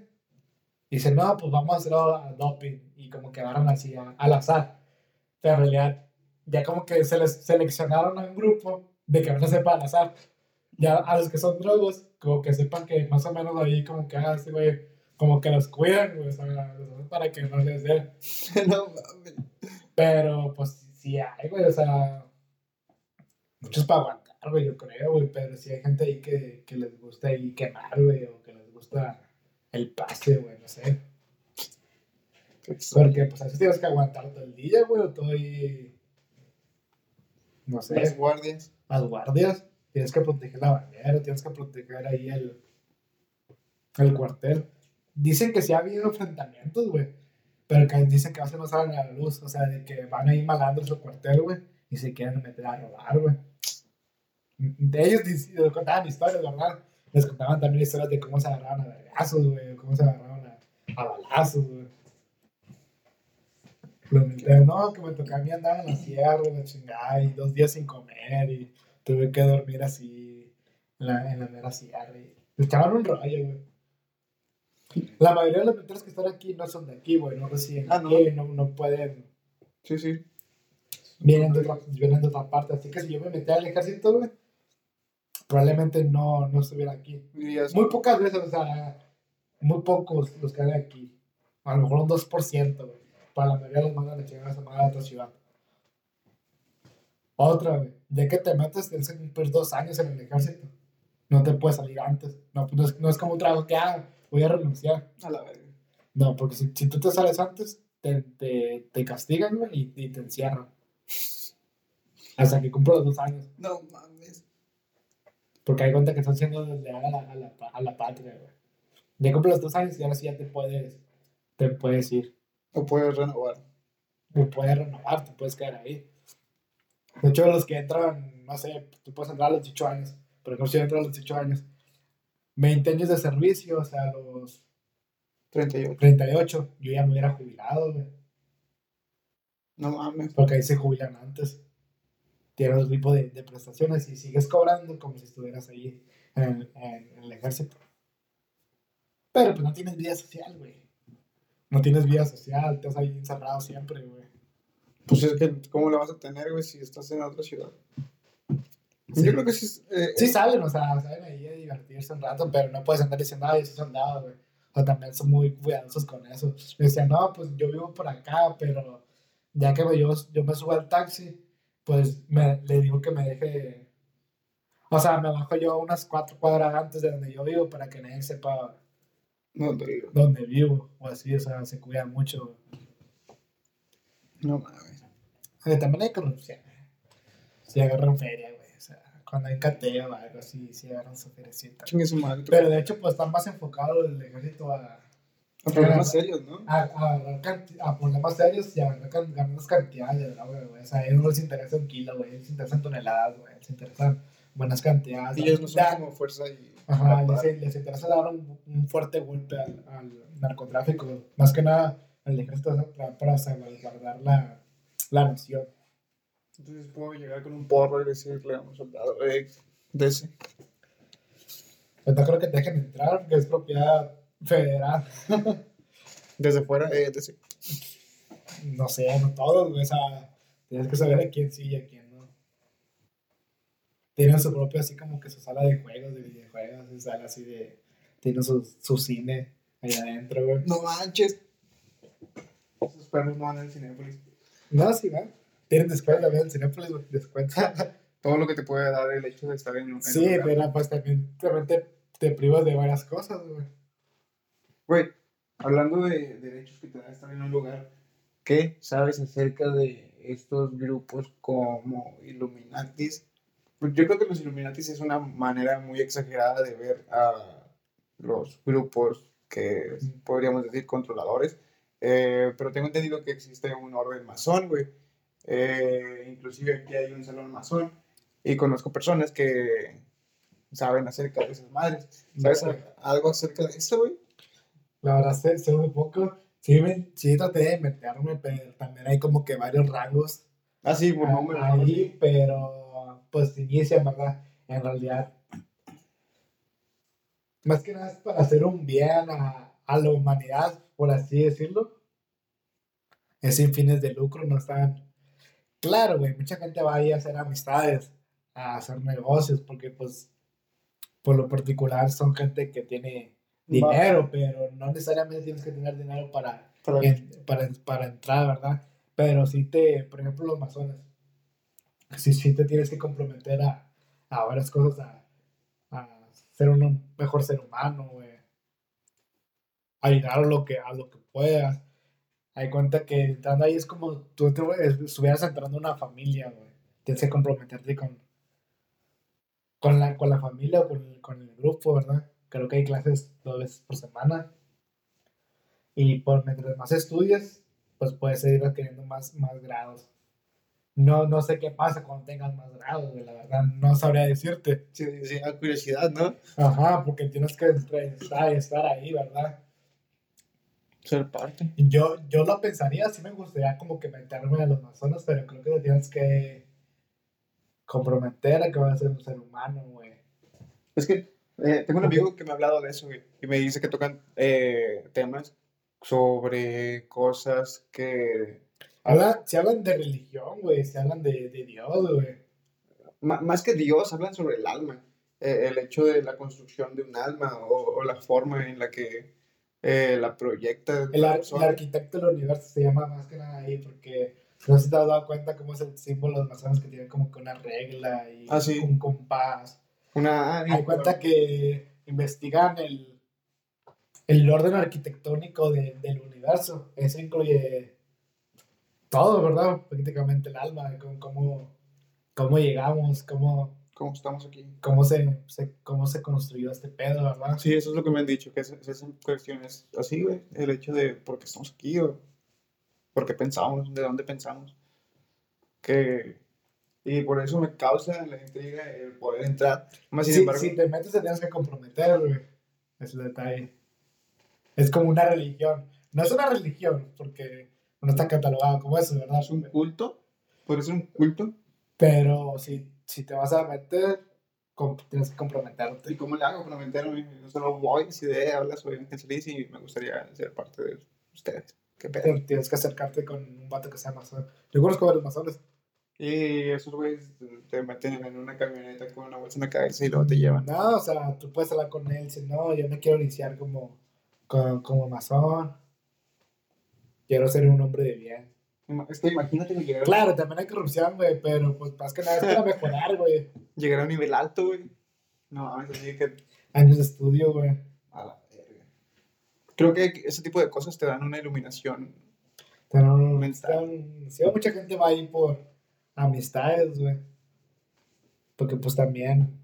dicen, no, pues vamos a hacer a doping. Y como que agarran así a- al azar. Pero en realidad, ya como que se les seleccionaron a un grupo de que no sepa al azar. Ya a los que son drogos, como que sepan que más o menos ahí, como que, ah, sí, güey, como que los cuidan, güey, o sea, para que no les dé. no mames. Pero, pues, sí hay, güey, o sea, muchos para aguantar, güey, yo creo, güey, pero sí hay gente ahí que, que les gusta ahí quemar, güey, o que les gusta el pase, güey, no sé. Porque, pues, a veces tienes que aguantar todo el día, güey, o todo ahí, no Las sé, guardias. las guardias, tienes que proteger la bandera, tienes que proteger ahí el, el cuartel. Dicen que sí ha habido enfrentamientos, güey, pero que dicen que a veces no salen a la luz, o sea, de que van ahí malandros al cuartel, güey, y se quieren meter a robar, güey. De ellos les contaban historias, ¿verdad? Les contaban también historias de cómo se agarraban a vergazos, güey, cómo se agarraban a, balazos, güey. No, que me tocaba a mí andar en la sierra, la chingada, y dos días sin comer, y tuve que dormir así en la, en la mera sierra. Y echaban un rollo, güey. La mayoría de los militares que están aquí no son de aquí, güey, no residen Ah, aquí, no. No, pueden. Sí, sí. Vienen de, otra, vienen de otra parte. Así que si yo me metía al ejército, güey, probablemente no, no estuviera aquí. Muy pocas veces, o sea, muy pocos los que hay aquí. A lo mejor un 2%, güey. Para la mayoría los mandan a chingar a esa madre a otra ciudad. Otra, güey. De que te metes, tienes que cumplir dos años en el ejército. No te puedes salir antes. No, no, es, no es como un trabajo que, ah, voy a renunciar. A la verga. No, porque si, si tú te sales antes, te, te, te castigan, güey, y, y te encierran. Hasta que cumplo los dos años. No mames. Porque hay cuenta que están siendo desleal a la, a la, a la patria, güey. Ya cumples los dos años y ahora sí ya te puedes, te puedes ir. O puedes renovar. O puedes renovar, te puedes quedar ahí. De hecho, los que entran, no sé, tú puedes entrar a los 18 años. Por ejemplo, si entro a los 18 años, 20 años de servicio, o sea, a los 38. 38, yo ya me hubiera jubilado, güey. No mames. Porque ahí se jubilan antes. Tienen otro tipo de, de prestaciones y sigues cobrando como si estuvieras ahí en, el- en- en el ejército. Pero pues no tienes vida social, güey. No tienes vida social, estás ahí encerrado siempre, güey. Pues es que, ¿cómo lo vas a tener, güey, si estás en otra ciudad? Sí. Yo creo que sí. es, eh, Sí salen, o sea, salen ahí a divertirse un rato, pero no puedes andar diciendo, ay, soy soldado, güey. O también son muy cuidadosos con eso. Me decían, no, pues yo vivo por acá, pero ya que yo, yo me subo al taxi, pues me, le digo que me deje... O sea, me bajo yo unas cuatro cuadras antes de donde yo vivo para que nadie sepa dónde vivo, o así, o sea, se cuidan mucho. No mames. Eh, también hay corrupción. Si agarran feria, güey. Cuando hay cateo o algo así, si agarran su feriecita. Chingue su madre. Pero de hecho, pues están más enfocados el ejército a, A problemas serios, ¿no? a, a, canti- a problemas serios y a grandes cantidades de droga, güey. O sea, a ellos no les interesa un kilo, güey. Les interesan toneladas, güey. Les interesan buenas cantidades. Y ellos no son como fuerza y. Ajá, les, les interesa dar un, un fuerte golpe al, al narcotráfico. Más que nada, el ejército es para, para salvaguardar la, la nación. Entonces puedo llegar con un porro y decirle a un soldado, eh, de ese. Pues no creo que te dejen entrar porque es propiedad federal. Desde fuera, eh, de ese. No sé, no todos, güey. O sea, tienes que saber a quién sí y a quién no. Tienen su propio, así como que su sala de juegos, de videojuegos, su sala así de. Tienen su, su cine ahí adentro, güey. No manches. Esos perros no van al Cinépolis. No, sí, va. Tienen descuento también en Cinépolis, güey. Descuento. Todo lo que te puede dar el hecho de estar en un. en sí, lugar. pero pues también, también te, privas de varias cosas, güey. Güey, hablando de derechos que te da estar en un lugar, ¿qué sabes acerca de estos grupos como Illuminatis? Pues yo creo que los Illuminatis es una manera muy exagerada de ver a los grupos que podríamos decir controladores, eh, pero tengo entendido que existe un orden masón, güey. Eh, inclusive aquí hay un salón masón y conozco personas que saben acerca de esas madres. ¿Sabes No, algo acerca de eso, güey? La verdad, sé, sé muy poco. Sí, me, sí traté de meterme, pero también hay como que varios rangos Ah, sí, por nombre. ¿no? ahí, pero pues inicia, ¿verdad? En realidad, más que nada es para hacer un bien a, a la humanidad, por así decirlo. Es sin fines de lucro, no están... Claro, güey, mucha gente va ahí a hacer amistades, a hacer negocios, porque pues, por lo particular son gente que tiene dinero, pero no necesariamente tienes que tener dinero para Para- en- para, para entrar, ¿verdad? Pero sí te, por ejemplo, los masones, sí, sí te tienes que comprometer a, a varias cosas, a, a ser un mejor ser humano, güey. Ayudar a lo que, a lo que puedas. Hay cuenta que entrando ahí es como tú te, estuvieras entrando a una familia, güey. Tienes que comprometerte con, con, la, con la familia o con el, con el grupo, ¿verdad? Creo que hay clases dos veces por semana. Y por mientras más estudias, pues puedes ir adquiriendo más, más grados. no, no sé qué pasa cuando tengas más grados, la verdad, no sabría decirte. Sí, sí, a curiosidad, ¿no? Ajá, porque tienes que estar, estar ahí, ¿verdad? Ser parte. Yo, yo lo pensaría, sí me gustaría como que meterme a los masones, pero creo que te tienes que comprometer a que vas a ser un ser humano, güey. Es que eh, tengo un amigo que me ha hablado de eso, güey, y me dice que tocan eh, temas sobre cosas que... Habla, se hablan de religión, güey, se hablan de, de Dios, güey. M- más que Dios, hablan sobre el alma. eh, el hecho de la construcción de un alma o, o la forma en la que eh, la proyecta. El, ar- el arquitecto del universo se llama más que nada ahí, porque no sé si te has dado cuenta cómo es el símbolo de los masones que tienen como que una regla y Ah, sí. un compás. Una... Hay cuenta que investigan el, el orden arquitectónico de- del universo. Eso incluye todo, ¿verdad? Prácticamente el alma, cómo, cómo llegamos, cómo, ¿Cómo estamos aquí? cómo, se, se- cómo se construyó este pedo, ¿verdad? Sí, eso es lo que me han dicho, que es- esas son cuestiones así, güey. El hecho de por qué estamos aquí o por qué pensamos, de dónde pensamos. Que... Y por eso me causa la intriga el poder entrar. Más sin Si, embargo... si te metes, te tienes que comprometer, güey. Es el detalle. Es como una religión. No es una religión, porque no está catalogado como eso, ¿verdad? ¿Es un culto? ¿Podría ser un culto? Pero si, si te vas a meter, tienes que ¿Y comprometerte. cómo le hago para meterme? Yo solo voy, si de hablas, soy Ángel Solís y me gustaría ser parte de ustedes. ¿Qué pedo? Tienes que acercarte con un vato que sea masón. Yo conozco varios masones. Y esos güeyes te meten en una camioneta con una bolsa en la cabeza y luego te llevan. No, o sea, tú puedes hablar con él. Si no, yo me quiero iniciar como, como, como masón. Quiero ser un hombre de bien. Ima- Es que imagínate que llegar, Claro, también hay corrupción, güey, pero pues más que nada es para mejorar, güey. llegar a un nivel alto, güey. No, mames, así que Años de estudio, güey. A la verga. Creo que ese tipo de cosas te dan una iluminación. Pero Mental. están- sí, mucha gente va ahí por amistades, güey. Porque pues también,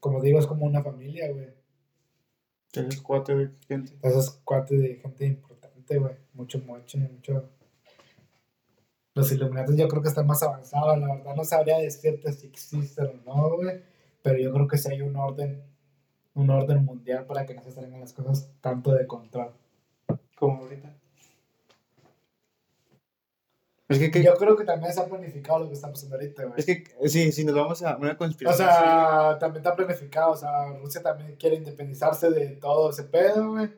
como digo, es como una familia, güey. Tienes cuatro de gente. Esas cuatro de gente importante, güey. Mucho moche, mucho. Los Illuminatis yo creo que están más avanzados, la verdad no sabría decirte si existen o no, güey. Pero yo creo que sí hay un orden, un orden mundial para que no se salgan las cosas tanto de control. Como ahorita. Es que, que- Yo creo que también se ha planificado lo que está pasando ahorita, güey. es que sí, si nos vamos a una O conspiración. sea, también está planificado. O sea, Rusia también quiere independizarse de todo ese pedo, güey.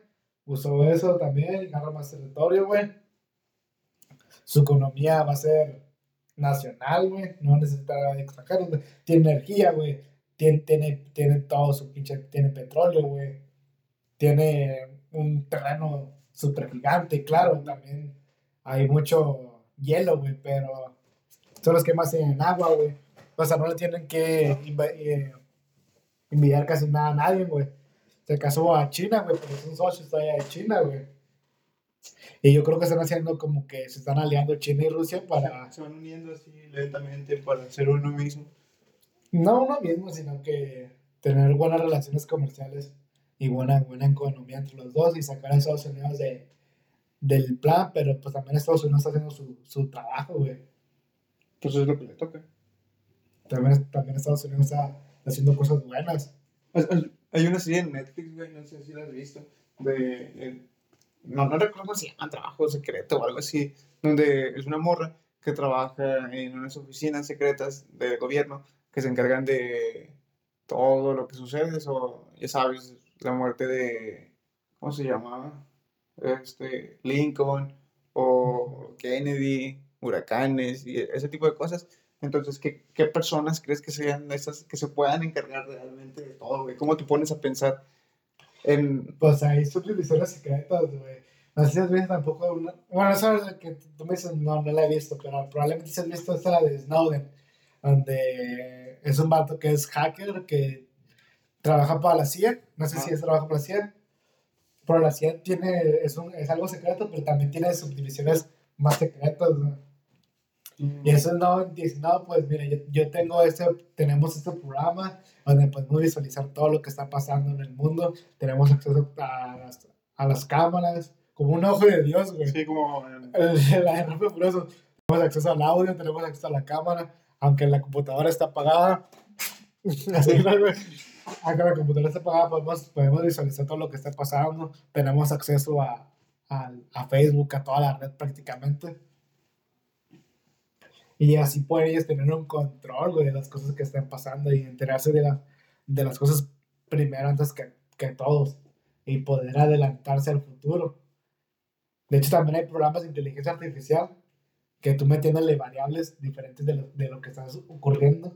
Usó eso también, agarra más territorio, güey. Su economía va a ser nacional, güey. No necesita extranjeros, güey. Tiene energía, güey. Tiene, tiene, tiene todo su pinche. Tiene petróleo, güey. Tiene un terreno súper gigante, claro. También hay mucho hielo, güey, pero son los que más tienen agua, güey. O sea, no le tienen que inva- eh, envidiar casi nada a nadie, güey. Se casó a China, güey, porque son socios todavía de China, güey. Y yo creo que están haciendo como que se están aliando China y Rusia para, Se van uniendo así lentamente para ser uno mismo. no uno mismo, sino que tener buenas relaciones comerciales y buena, buena economía entre los dos y sacar a Estados Unidos de, del plan, pero pues también Estados Unidos está haciendo su, su trabajo, güey. Pues es lo que le toca. También, también Estados Unidos está haciendo cosas buenas. Hay una serie en Netflix, güey, no sé si la has visto, de... no, no recuerdo cómo se llama, Trabajo Secreto o algo así, donde es una morra que trabaja en unas oficinas secretas del gobierno que se encargan de todo lo que sucede, eso, ya sabes, la muerte de, ¿cómo se llamaba? Este, Lincoln o Kennedy, huracanes y ese tipo de cosas. Entonces, ¿qué, qué personas crees que sean esas que se puedan encargar realmente de todo? ¿Cómo te pones a pensar en... Pues hay subdivisiones secretas, güey. No sé si has visto tampoco una... Bueno, esa es la que tú me dices, no, no la he visto, pero probablemente si has visto esta de Snowden, donde es un vato que es hacker, que trabaja para la CIA, no sé si es trabajo para la CIA, pero la CIA tiene, es, un, es algo secreto, pero también tiene subdivisiones más secretas, güey. Y eso no dice, no, pues mira, yo, yo tengo este, tenemos este programa donde podemos visualizar todo lo que está pasando en el mundo, tenemos acceso a las, a las cámaras, como un ojo de Dios, güey. Sí, como... El- La de Furioso. Tenemos acceso al audio, tenemos acceso a la cámara, aunque la computadora está apagada. Así, ¿no, güey? Aunque la computadora está apagada, podemos, podemos visualizar todo lo que está pasando. Tenemos acceso a, a, a Facebook, a toda la red prácticamente. Y así pueden ellos tener un control, güey, de las cosas que están pasando y enterarse de, la, de las cosas primero antes que, que todos y poder adelantarse al futuro. De hecho, también hay programas de inteligencia artificial que tú metiéndole variables diferentes de lo, de lo que está ocurriendo,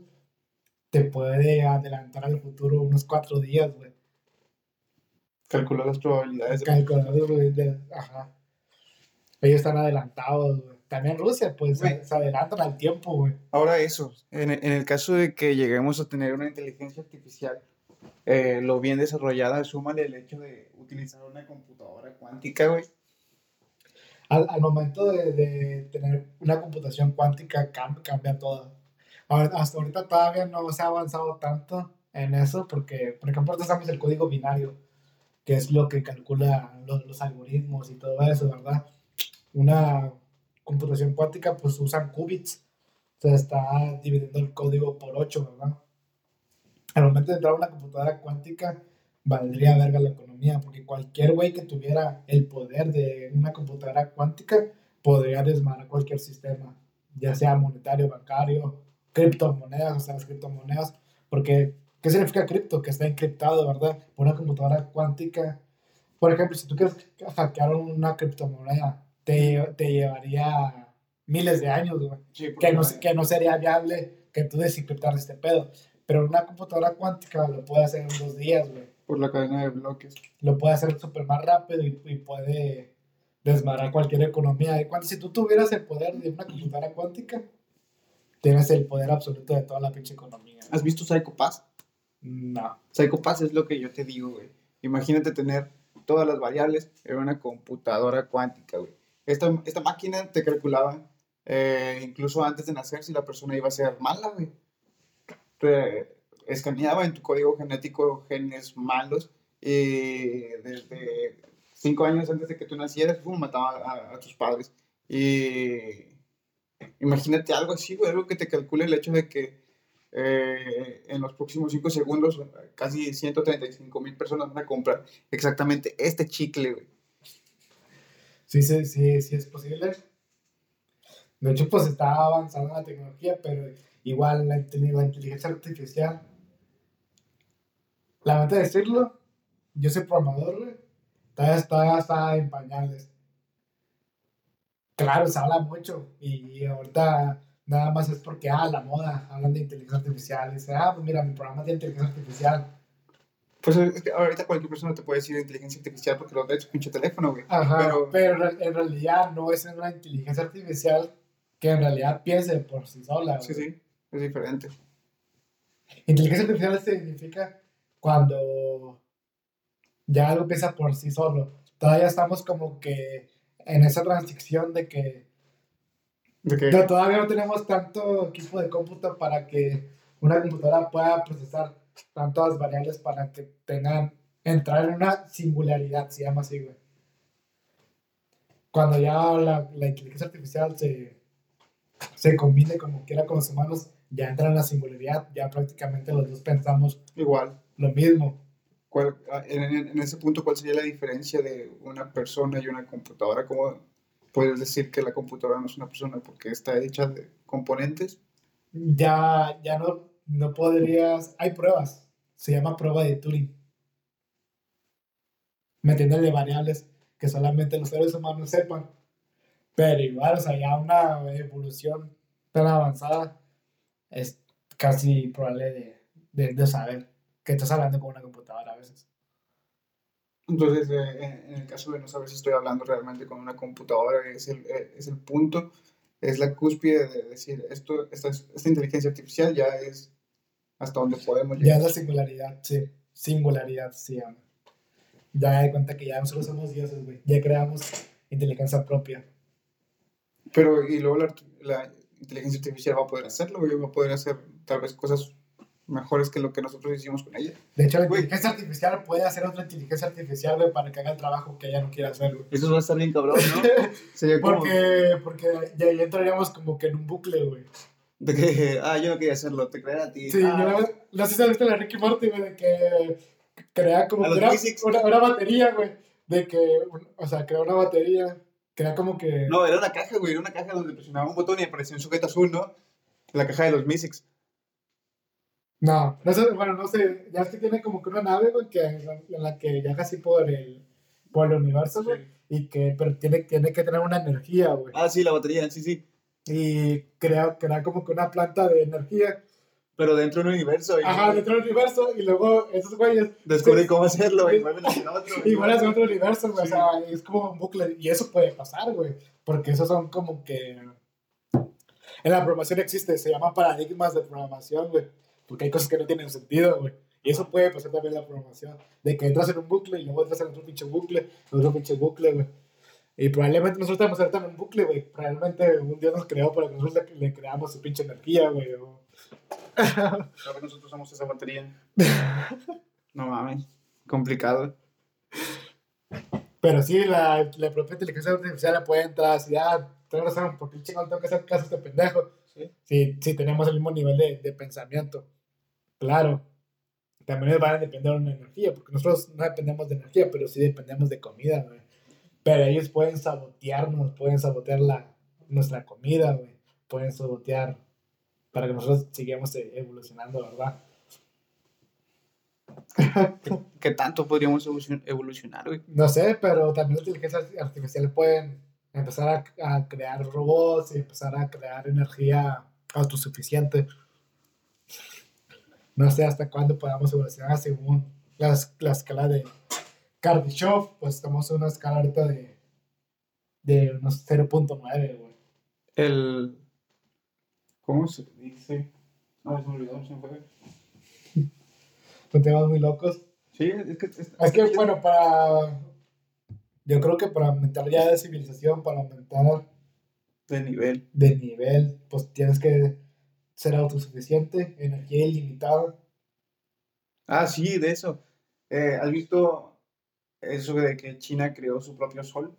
te puede adelantar al futuro unos cuatro días, güey. Calcular las probabilidades. de- Calculador, güey, de- ajá. Ellos están adelantados, güey. También Rusia, pues, se, adelantan al tiempo, güey. Ahora eso, en, en el caso de que lleguemos a tener una inteligencia artificial eh, lo bien desarrollada, súmale el hecho de utilizar una computadora cuántica, güey. Al, al momento de, de tener una computación cuántica cam- cambia todo. Ahora, hasta ahorita todavía no se ha avanzado tanto en eso porque, por ejemplo, usamos el código binario, que es lo que calcula los, los algoritmos y todo eso, ¿verdad? Una computación cuántica, pues usan qubits, se está dividiendo el código por 8, ¿verdad? Al momento de entrar a una computadora cuántica, valdría verga la economía, porque cualquier güey que tuviera el poder de una computadora cuántica podría desmadrar cualquier sistema, ya sea monetario, bancario, criptomonedas, o sea, las criptomonedas, porque ¿qué significa cripto? Que está encriptado, ¿verdad? Por una computadora cuántica. Por ejemplo, si tú quieres hackear una criptomoneda, te, te llevaría miles de años, güey Sí, que no, que no sería viable que tú desencriptar este pedo. Pero una computadora cuántica lo puede hacer en dos días, güey. por la cadena de bloques. Lo puede hacer súper más rápido y, y puede desmadrar cualquier economía. Si tú tuvieras el poder de una computadora cuántica, tienes el poder absoluto de toda la pinche economía. ¿Has visto Psycho Pass? No. Psycho Pass es lo que yo te digo, güey. Imagínate tener todas las variables en una computadora cuántica, güey. Esta, esta máquina te calculaba eh, incluso antes de nacer si la persona iba a ser mala, güey. Te escaneaba en tu código genético genes malos y desde cinco años antes de que tú nacieras, pum, mataba a, a tus padres. Y imagínate algo así, güey, algo que te calcule el hecho de que eh, en los próximos 5 segundos casi 135 mil personas van a comprar exactamente este chicle, güey. Sí, sí, sí, sí es posible. De hecho, pues está avanzando la tecnología, pero igual la, intel- la inteligencia artificial. Lamento decirlo, yo soy programador, güey. Todavía está, en pañales. Claro, se habla mucho y ahorita nada más es porque, ah, la moda, hablan de inteligencia artificial. Dice, ah, pues mira, mi programa es de inteligencia artificial. Pues es que ahorita cualquier persona te puede decir inteligencia artificial porque lo en su pinche teléfono, güey. Ajá, Pero- pero, en re- en realidad no es una inteligencia artificial que en realidad piense por sí sola. Sí, güey. sí, es diferente. Inteligencia artificial significa cuando ya algo piensa por sí solo. Todavía estamos como que en esa transición de que De que, no, todavía no tenemos tanto equipo de cómputo para que una computadora pueda procesar tantas variables para que tengan, entrar en una singularidad, se llama así, güey. Cuando ya la, la inteligencia artificial se, se combine como quiera con los humanos, ya entra en la singularidad, ya prácticamente los dos pensamos igual. lo mismo. ¿Cuál- en- en ese punto, ¿cuál sería la diferencia de una persona y una computadora? ¿Cómo puedes decir que la computadora no es una persona porque está hecha de componentes? Ya, ya no, no podrías, hay pruebas, se llama prueba de Turing. Metiéndole variables que solamente los seres humanos sepan. Pero igual, o sea, ya una evolución tan avanzada es casi probable de, de, saber que estás hablando con una computadora a veces. Entonces, eh, en en el caso de no saber si estoy hablando realmente con una computadora, es el, eh, es el punto, es la cúspide de decir, esto, esta, esta inteligencia artificial ya es hasta donde podemos Ya llegar. es la singularidad, sí. Singularidad se llama. Ya di cuenta que ya nosotros somos dioses, güey. Ya creamos inteligencia propia. Pero, y luego la, la inteligencia artificial va a poder hacerlo, güey, va a poder hacer tal vez cosas mejores que lo que nosotros hicimos con ella. De hecho, la Güey. inteligencia artificial puede hacer otra inteligencia artificial, güey, para que haga el trabajo que ella no quiere hacer, güey. Eso va a estar bien cabrón, ¿no? Sería como Porque, porque ya, ya entraríamos como que en un bucle, güey. De que, ah, yo no quería hacerlo, te creer a ti. Sí, Ah, yo, no sé si has visto la Ricky Morty, güey, de que crea como A los crea Mystics. una, una batería, güey. De que, o sea, crea una batería, crea como que... No, era una caja, güey, era una caja donde presionaba un botón y aparecía un sujeto azul, ¿no? La caja de los Mystics. No, no sé, bueno, no sé, ya es que tiene como que una nave, güey, que, en la que viaja así por el, por el universo, güey, y que, pero tiene, tiene que tener una energía, güey, Ah, sí, la batería, sí, sí. Y crea, crea como que una planta de energía, Pero dentro de un universo. Y ajá, dentro del universo, y luego esos güeyes Descubrí Sí. cómo hacerlo y Sí. mueven hacia otro. igual es otro universo, güey, Sí. o sea, es como un bucle, y eso puede pasar, güey, porque esos son como que, en la programación existe, se llaman paradigmas de programación, güey, porque hay cosas que no tienen sentido, güey. Y eso puede pasar también en la programación. De que entras en un bucle y luego entras en otro pinche bucle, otro pinche bucle, güey. Y probablemente nosotros estamos ahorita en un bucle, güey. Probablemente un día nos creó para que nosotros le, le creamos su pinche energía, güey. o- que nosotros usamos esa batería. No mames. Complicado. Pero sí, la, la propia inteligencia artificial puede entrar así, ah, tengo razón, ¿por qué chingón tengo que hacer caso a este pendejo? Sí. Sí, sí, tenemos el mismo nivel de, de pensamiento. Claro. También van a depender de una energía, porque nosotros no dependemos de energía, pero sí dependemos de comida, güey. Pero ellos pueden sabotearnos, pueden sabotear la, nuestra comida, güey. Pueden sabotear para que nosotros sigamos eh, evolucionando, ¿verdad? ¿Qué tanto podríamos evolucion- evolucionar, güey? No sé, pero también la inteligencia arti- artificial pueden empezar a, a crear robots y empezar a crear energía autosuficiente. No sé hasta cuándo podamos evolucionar según las- la escala de Kardashev, pues estamos en una escala ahorita de, de unos 0.9, güey. El. ¿Cómo se dice? No, se me olvidó, se me fue. Son temas muy locos. Sí, es que. Es, Es que, bueno, para... Yo creo que para aumentar ya de civilización, para aumentar De nivel. de nivel, pues tienes que ser autosuficiente, energía ilimitada. Ah, sí, de eso. Eh, ¿Has visto eso de que China creó su propio sol?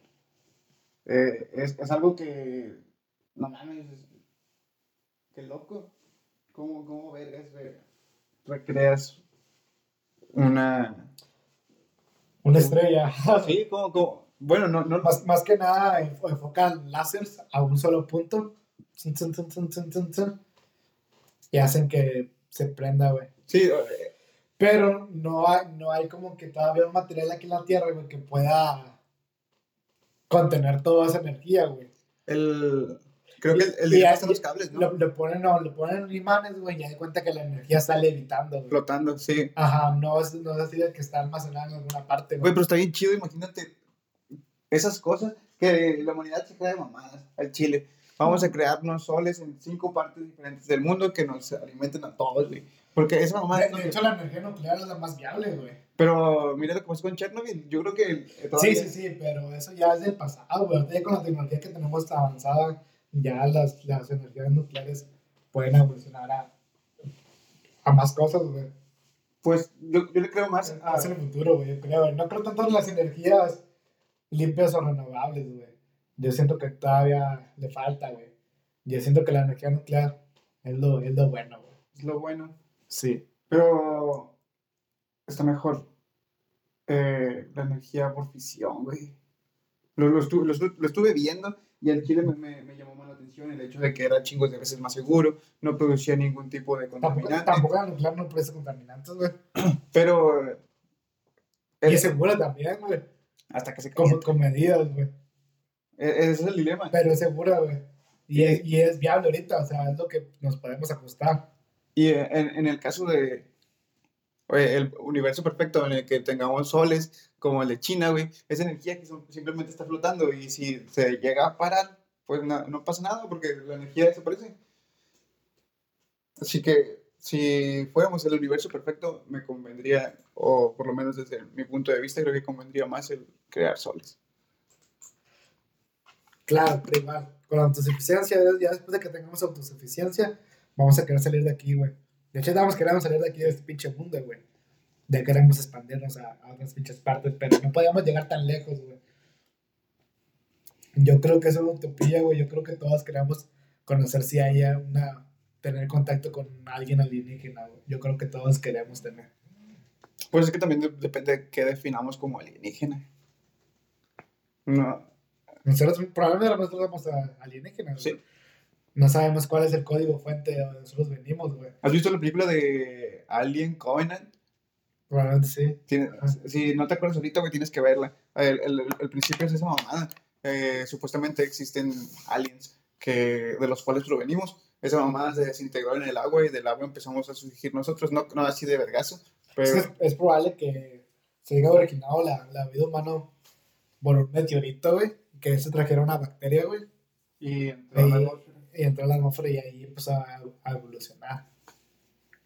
Eh, es, es algo que. No mames. es- Qué loco. ¿Cómo, cómo vergas re- recreas una. Una estrella. Sí, como. como bueno, no. no más, más que nada enfo- enfocan láseres a un solo punto. Y hacen que se prenda, güey. sí, eh, Pero no hay, no hay como que todavía un material aquí en la Tierra, güey, que pueda contener toda esa energía, güey. el. Creo que el, el y- está en los cables, ¿no? Lo, ponen, no, le ponen imanes, güey, y ya de cuenta que la energía está levitando, güey. Flotando, sí. Ajá, no es, no es así de que está almacenada en alguna parte, Güey, güey. pero está bien chido, imagínate esas cosas que la humanidad se crea de mamadas al Chile. Vamos a crearnos soles en cinco partes diferentes del mundo que nos alimenten a todos, güey. Porque esa mamada. De, de hecho, la energía nuclear es la más viable, güey. Pero mira lo que pasó con Chernobyl. Yo creo que. eh, Sí, sí, sí, pero eso ya es del pasado, güey. Ahorita con la tecnología que tenemos avanzada, ya las, las energías nucleares pueden evolucionar a, a más cosas, güey. Pues yo, yo le creo más a. Hacia el futuro, güey, yo creo. No creo tanto en las energías limpias o renovables, güey. Yo siento que todavía le falta, güey. Yo siento que la energía nuclear es lo, es lo bueno, güey. Es lo bueno. Sí. Pero. Está mejor. eh, la energía por fisión, güey. Lo, lo, estu- lo lo estuve viendo y al Chile me, me, me llamó más la atención el hecho de que era chingos de veces más seguro, no producía ningún tipo de contaminante. tampoco la nuclear no produce contaminantes, güey. Pero. eh, Y el- es segura también, güey. hasta que se Con, con medidas, güey. E- Ese es el dilema. Pero es segura, güey. Y es, y es viable ahorita, o sea, es lo que nos podemos ajustar. Y en, en el caso de. oye, el universo perfecto en el que tengamos soles como el de China, güey, esa energía que son- simplemente está flotando y si se llega a parar, pues na- no pasa nada porque la energía desaparece. Así que si fuéramos el universo perfecto, me convendría, o por lo menos desde mi punto de vista, creo que convendría más el crear soles. Claro, igual. Con la autosuficiencia, ya después de que tengamos autosuficiencia, vamos a querer salir de aquí, güey. De hecho, nada queremos salir de aquí de este pinche mundo, güey. Ya queremos expandirnos a, a otras pinches partes, pero no podíamos llegar tan lejos, güey. Yo creo que es una utopía, güey. Yo creo que todos queremos conocer si haya una. tener contacto con alguien alienígena, güey. Yo creo que todos queremos tener. Pues es que también de- depende de qué definamos como alienígena. No, Nosotros, probablemente nosotros somos a- alienígenas, güey. sí. No sabemos cuál es el código fuente de donde nosotros venimos, güey. ¿Has visto la película de Alien Covenant? Probablemente sí. Si no te acuerdas ahorita, güey, tienes que verla. El, el- el principio es esa mamada. Eh, supuestamente existen aliens que, de los cuales provenimos. Esa mamada se desintegró en el agua y del agua empezamos a surgir nosotros. No, no así de vergazo, pero... Es, es probable que se haya originado la, la vida humana por un meteorito, güey. Que se trajera una bacteria, güey. Y, Y, y entró a la atmósfera y ahí empezó a, a evolucionar.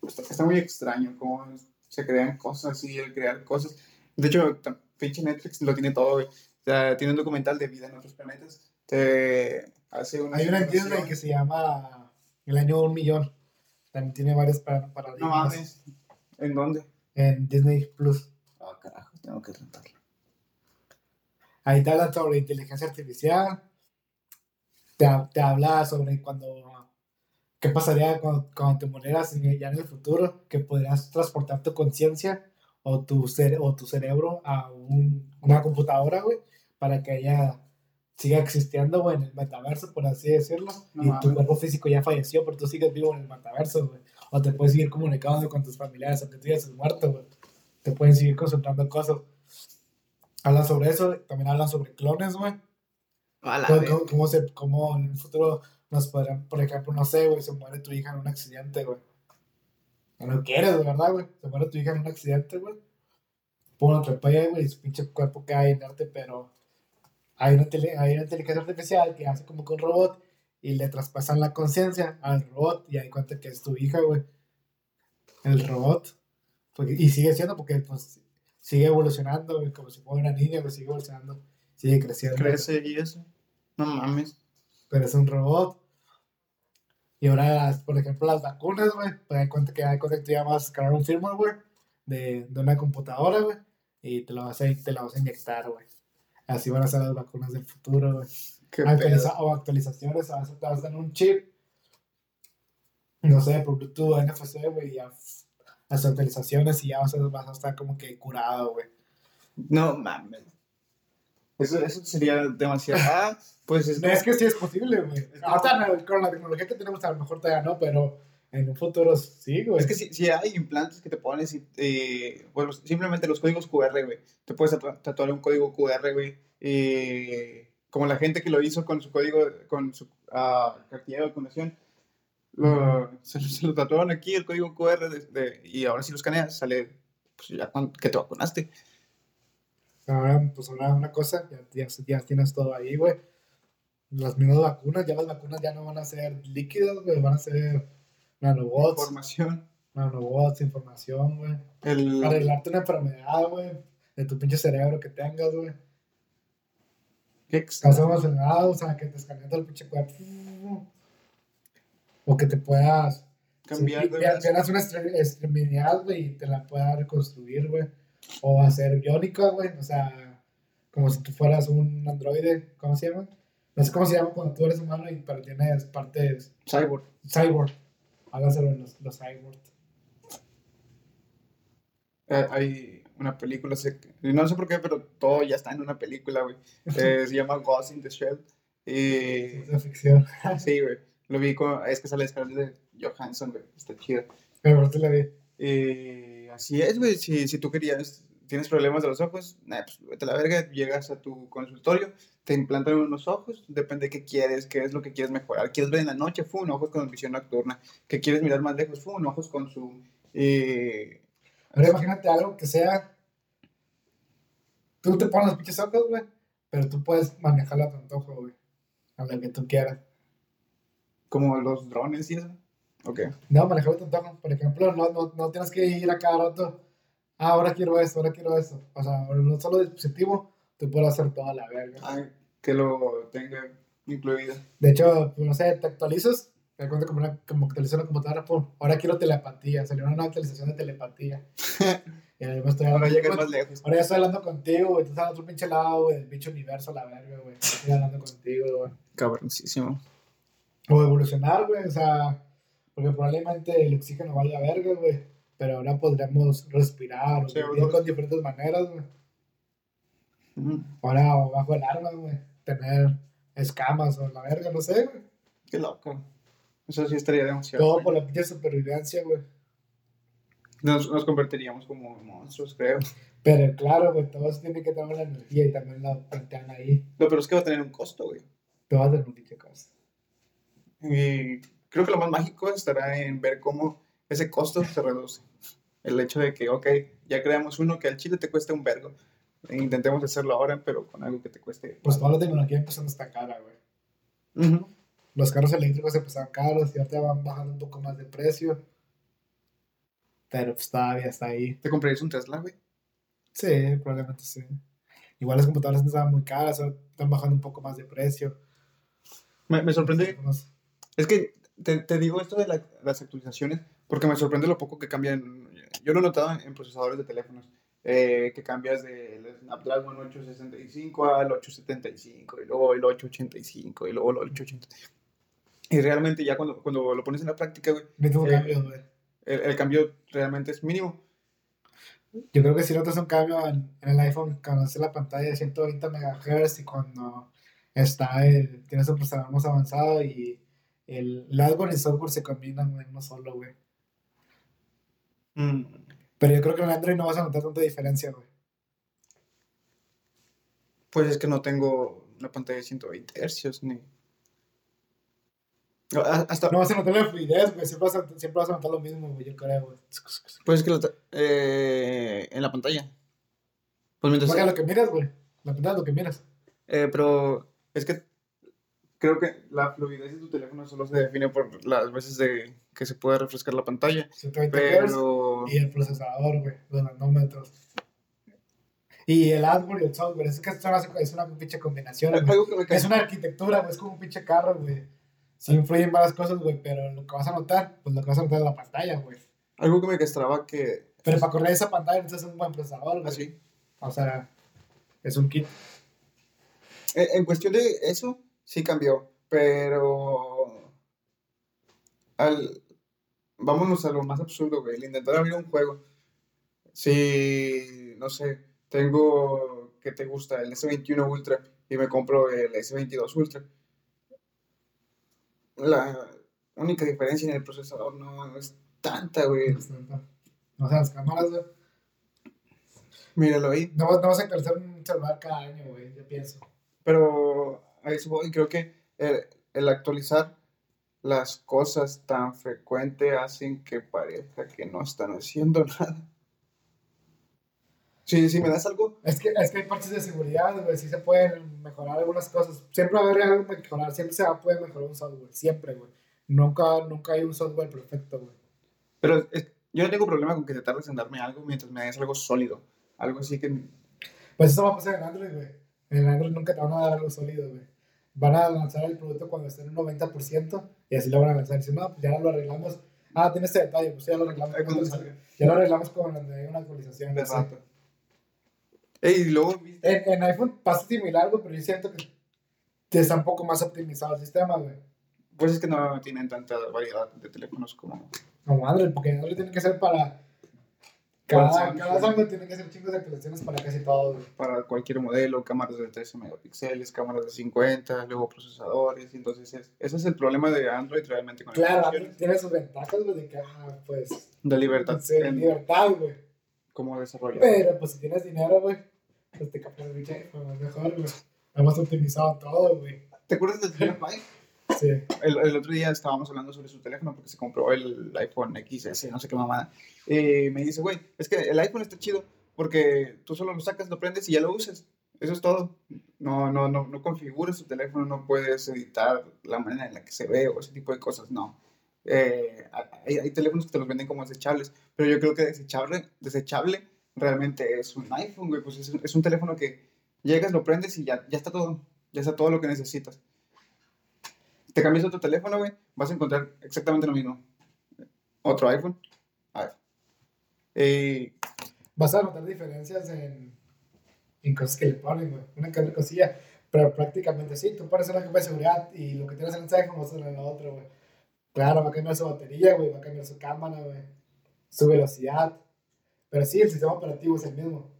Está, está muy extraño cómo se crean cosas y el crear cosas. De hecho, pinche Netflix lo tiene todo, güey. O sea, tiene un documental de vida en otros planetas. Te hace una... Hay una. Disney que se llama El año un millón. También tiene varios para- No paradigmas mames. ¿En dónde? en Disney Plus. Ah, carajo, tengo que rentarlo. Ahí te habla sobre inteligencia artificial. Te, te habla sobre cuando. ¿Qué pasaría cuando, cuando te murieras en- ya en el futuro? Que podrías transportar tu conciencia o, tu cere- o tu cerebro a un- una computadora, güey, para que ella siga existiendo, güey, en el metaverso, por así decirlo. No y tu cuerpo físico ya falleció, pero tú sigues vivo en el metaverso, güey. O te puedes seguir comunicando con tus familiares, aunque tú ya estés muerto, güey. Te pueden seguir consultando cosas. Hablan sobre eso, también hablan sobre clones, güey. Cómo, cómo- se, cómo en el futuro nos podrán, por ejemplo, no sé, güey, se muere tu hija en un accidente, güey. No lo quieres, de verdad, güey. Se muere tu hija en un accidente, güey. Pum, atropella, güey, y su pinche cuerpo cae inerte, pero hay una, tele- hay una inteligencia artificial que hace como que un robot y le traspasan la conciencia al robot y ahí cuenta que es tu hija, güey. El robot. Porque- y sigue siendo porque, pues, sigue evolucionando, güey, como si fuera una niña, güey, sigue evolucionando, sigue creciendo. Crece y eso. No mames. pero es un robot. Y ahora, las- por ejemplo, las vacunas, güey, pues hay cuenta que hay cuenta que tú ya vas a un firmware de, de una computadora, güey, y te lo vas a, te lo vas a inyectar, güey. Así van a ser las vacunas del futuro, güey. Actualiza- o actualizaciones, vas a, te vas a dar un chip, no sé, por Bluetooth, NFC, güey, y ya las actualizaciones y ya vas a, vas a estar como que curado, güey. No mames. Eso, eso sería demasiado. Ah, pues es No, es que sí es posible, güey. Es que- no, con la tecnología que tenemos a lo mejor todavía no, pero en un futuro sí, güey. Es que si, si hay implantes que te pones y, eh, bueno, simplemente los códigos QR, güey. Te puedes tatua- tatuar un código QR, güey. Y como la gente que lo hizo con su código, con su ah, cartilla de vacunación, lo- se, se lo tatuaron aquí el código QR de- de- y ahora si lo escaneas sale pues, ya que te vacunaste. Ahora, pues ahora una cosa, ya, ya, ya tienes todo ahí, güey. Las mismas vacunas, ya las vacunas ya no van a ser líquidas, güey, van a ser nanobots, Información. nanobots, información, güey. El, Arreglarte una enfermedad, güey, de tu pinche cerebro que tengas, güey. ¿qué Estás emocionado, o sea, que te escaneen todo el pinche cuerpo. O que te puedas cambiar Sí, de que brazo. Tienes una extremidad, güey, y te la pueda reconstruir, güey. O hacer biónica, güey. O sea, como si tú fueras un androide. ¿Cómo se llama? No sé cómo se llama cuando tú eres humano y pero tienes partes Cyborg. cyborg. Hágaselo en los, los cyborg. Eh, hay una película, no sé por qué, pero todo ya está en una película, güey. Eh, se llama Ghost in the Shell. Y Ciencia ficción. sí, güey. Lo vi con, es que sale de Johansson, güey. Está chido. Pero ahorita la vi. Y así es, güey. Si, si tú querías, tienes problemas de los ojos, nah, pues vete a la verga, llegas a tu consultorio, te implantan unos ojos, depende de qué quieres, qué es lo que quieres mejorar. ¿Quieres ver en la noche? Fue un ojos con visión nocturna. ¿Qué quieres mirar más lejos? Fue un ojos con su... eh, Ahora imagínate algo que sea. Tú te pones los pinches ojos, güey. Pero tú puedes manejarlo a tu antojo, güey. A lo que tú quieras. como los drones y eso. Ok. No, manejarlo a tu antojo. Por ejemplo, no, no, no tienes que ir a cada rato. Ah, ahora quiero esto, ahora quiero esto. O sea, en un solo dispositivo, tú puedes hacer toda la verga. Ah, que lo tenga incluido. De hecho, pues, no sé, te actualizas Te das cuenta como, una, como que actualizó la computadora, pum, ahora quiero telepatía, salió una actualización de telepatía. y ahora, me estoy Ahora hablando, llegas más lejos. ahora ya estoy hablando contigo, güey, tú estás en otro pinche lado, güey, del pinche universo la verga, güey. Estoy hablando contigo, güey. Cabroncísimo. O evolucionar, güey, o sea, porque probablemente el oxígeno vaya a verga, güey. Pero ahora podremos respirar o Sí, con diferentes maneras, güey. Ahora bajo el arma, güey. Tener escamas o la verga, no sé, güey. Qué loco. Eso sí estaría demasiado. Todo por la pinche supervivencia, güey. Nos, nos convertiríamos como monstruos, creo. Pero claro, güey, todos tienen que tener la energía y también la plantean ahí. No, pero es que va a tener un costo, güey. Todas de un pinche cosa. Y creo que lo más mágico estará en ver cómo ese costo se reduce. El hecho de que, ok, ya creamos uno que al chile te cueste un vergo. E Intentemos hacerlo ahora, pero con algo que te cueste. Pues toda la tecnología empezando está cara, güey. Ujú. Los carros eléctricos empezaron caros y ahorita van bajando un poco más de precio. Pero pues todavía está ahí. ¿Te comprarías un Tesla, güey? Sí, probablemente sí. Igual las computadoras no estaban muy caras, ahora están bajando un poco más de precio. Me, me sorprende. Unos- Es que te, te digo esto de la- las actualizaciones porque me sorprende lo poco que cambian. Yo lo he notado en, en procesadores de teléfonos. eh, que cambias del Snapdragon 865 al 875 y luego el 885 y luego el 880. Y realmente ya cuando, cuando lo pones en la práctica, güey, Eh, el, el cambio realmente es mínimo. Yo creo que si notas un cambio en, en el iPhone cuando hace la pantalla de 120 MHz y cuando está el, tienes un procesador más avanzado y el hardware y el software se combinan en uno solo, güey. Mm, Pero yo creo que en Android no vas a notar tanta diferencia, güey. Pues es que no tengo una pantalla de 120 Hz ni. Ah, Hasta, No vas a notar la fluidez, güey. Siempre vas a, siempre vas a notar lo mismo, güey, yo creo, güey. Pues es que ta- eh, en la pantalla. Pues mientras. Porque lo que miras, güey. La pantalla es lo que miras. Eh, pero es que creo que la fluidez de tu teléfono solo se define por las veces de que se puede refrescar la pantalla. 120 Hz Pero. y el procesador, güey. Los nanómetros. Y el hardware y el software. Es que esto es una pinche combinación, Es una arquitectura, güey, es como un pinche carro, güey. Sí influyen varias cosas, güey, pero lo que vas a notar, pues lo que vas a notar es la pantalla, güey. algo que me castraba que. Pero para correr esa pantalla necesitas un buen procesador, güey. Así. O sea, es un kit. En, en cuestión de eso, sí cambió. Pero. Al, vámonos a lo más absurdo, güey. El intentar abrir un juego. Si, no sé, tengo. ¿Qué te gusta? El S21 Ultra. Y me compro el S22 Ultra. La única diferencia en el procesador no es tanta, güey. O sea, las cámaras, güey. Míralo ahí. No, no vas a actualizar un celular cada año, güey, yo pienso. Pero a eso voy. Creo que el, el actualizar las cosas tan frecuente hacen que parezca que no están haciendo nada. Sí, si me das algo, Es que, es que hay partes de seguridad, güey, sí se pueden mejorar algunas cosas. Siempre va a haber algo mejorar, siempre se va a poder mejorar un software, siempre, güey. Nunca, nunca hay un software perfecto, güey. pero es- yo no tengo problema con que te tardes en darme algo mientras me des algo sólido. Algo así que... Pues eso va a pasar en Android, güey. En Android nunca te van a dar algo sólido, güey. Van a lanzar el producto cuando esté en un 90% y así lo van a lanzar. Y dicen, no, pues ya lo arreglamos. Ah, tiene este detalle, pues ya lo arreglamos. Ay, cuando. Ya lo arreglamos cuando hay una actualización. Rato. Ey, y luego. En, en iPhone pasa similar, güey, pero yo siento que está un poco más optimizado el sistema, güey. Pues es que no tienen tanta variedad de teléfonos como... Como Android, porque Android tiene que ser para. Cada, cada Samsung tiene que ser chingos de actualizaciones para casi todo, güey. para cualquier modelo, cámaras de 13 megapíxeles, cámaras de 50, luego procesadores, entonces es- ese es el problema de Android realmente con Claro, Android tiene sus ventajas, güey, de que, ah, pues. de libertad Sí, en libertad, güey. como desarrollador. Pero pues si tienes dinero, güey, pues te compras el pinche iPhone, es mejor, güey. Hemos optimizado todo, güey. ¿Te acuerdas del Pai? El, el otro día estábamos hablando sobre su teléfono porque se compró el iPhone XS, no sé qué mamada. Y me dice, güey, es que el iPhone está chido porque tú solo lo sacas, lo prendes y ya lo usas. Eso es todo. No, no, no, no configuras tu teléfono, no puedes editar la manera en la que se ve o ese tipo de cosas, no. Eh, hay, hay teléfonos que te los venden como desechables, pero yo creo que desechable, desechable realmente es un iPhone, güey, pues es, es un teléfono que llegas, lo prendes y ya, ya está todo, ya está todo lo que necesitas. Te cambias otro teléfono, güey, vas a encontrar exactamente lo mismo. Otro iPhone. iPhone. Eh, Vas a notar diferencias en, en cosas que le ponen, güey. Una que otra cosilla. Pero prácticamente sí, tú pones una capa de seguridad y lo que tienes en el iPhone vas a en la otra, güey. Claro, va a cambiar su batería, güey, va a cambiar su cámara, güey. Su velocidad. Pero sí, el sistema operativo es el mismo.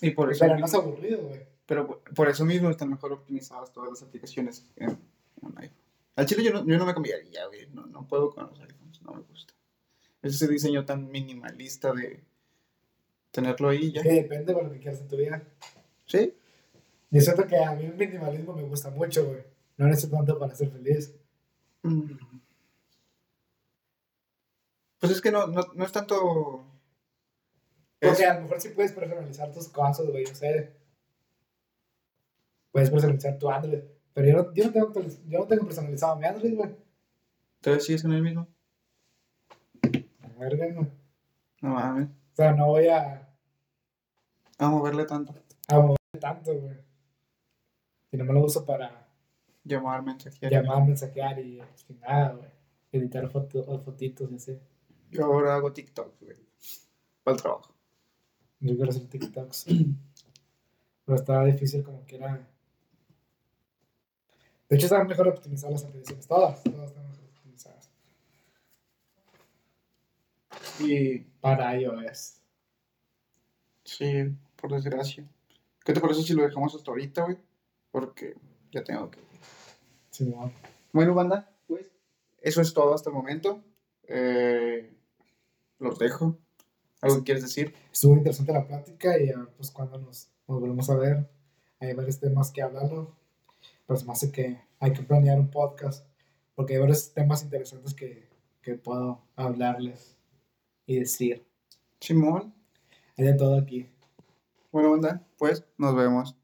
y por eso, Pero no es aburrido, güey. Pero por- eso mismo están mejor optimizadas todas las aplicaciones en, en iPhone. Al chile yo no, yo no me cambiaría, güey. No, no puedo con los iPhones, no me gusta. Es ese diseño tan minimalista de tenerlo ahí ya. Que depende de lo que quieras en tu vida. ¿Sí? Yo siento que a mí el minimalismo me gusta mucho, güey. No necesito tanto para ser feliz. Mm. Pues es que no, no, no es tanto... es- Porque a lo mejor sí puedes personalizar tus cosas, güey, yo sé. Puedes personalizar tu Android. Pero yo no, yo no, tengo, yo no tengo personalizado mi Android, güey. Entonces sí es en el mismo. A ver, güey. No mames. O sea, no voy a, A moverle tanto. a mover tanto, güey. Y no me lo uso para Llamar, mensajear. llamar, mensajear y sin nada, güey. Editar foto, o fotitos y así. Yo ahora hago TikTok, güey. Para el trabajo. Yo quiero hacer TikToks. Pero está difícil como quiera. De hecho, están mejor optimizadas las aplicaciones. Todas, todas están mejor optimizadas. Y Para iOS. sí, por desgracia. ¿Qué te parece si lo dejamos hasta ahorita, güey? Porque ya tengo que... Simón. Bueno, banda, pues eso es todo hasta el momento. Eh, los dejo. ¿Algo que quieres decir? Estuvo interesante la plática y pues cuando nos, nos volvemos a ver, hay varios temas que hablarlo. Me hace que hay que planear un podcast porque hay varios temas interesantes que, que puedo hablarles y decir. Simón. Hay de todo aquí. Bueno, banda, pues nos vemos.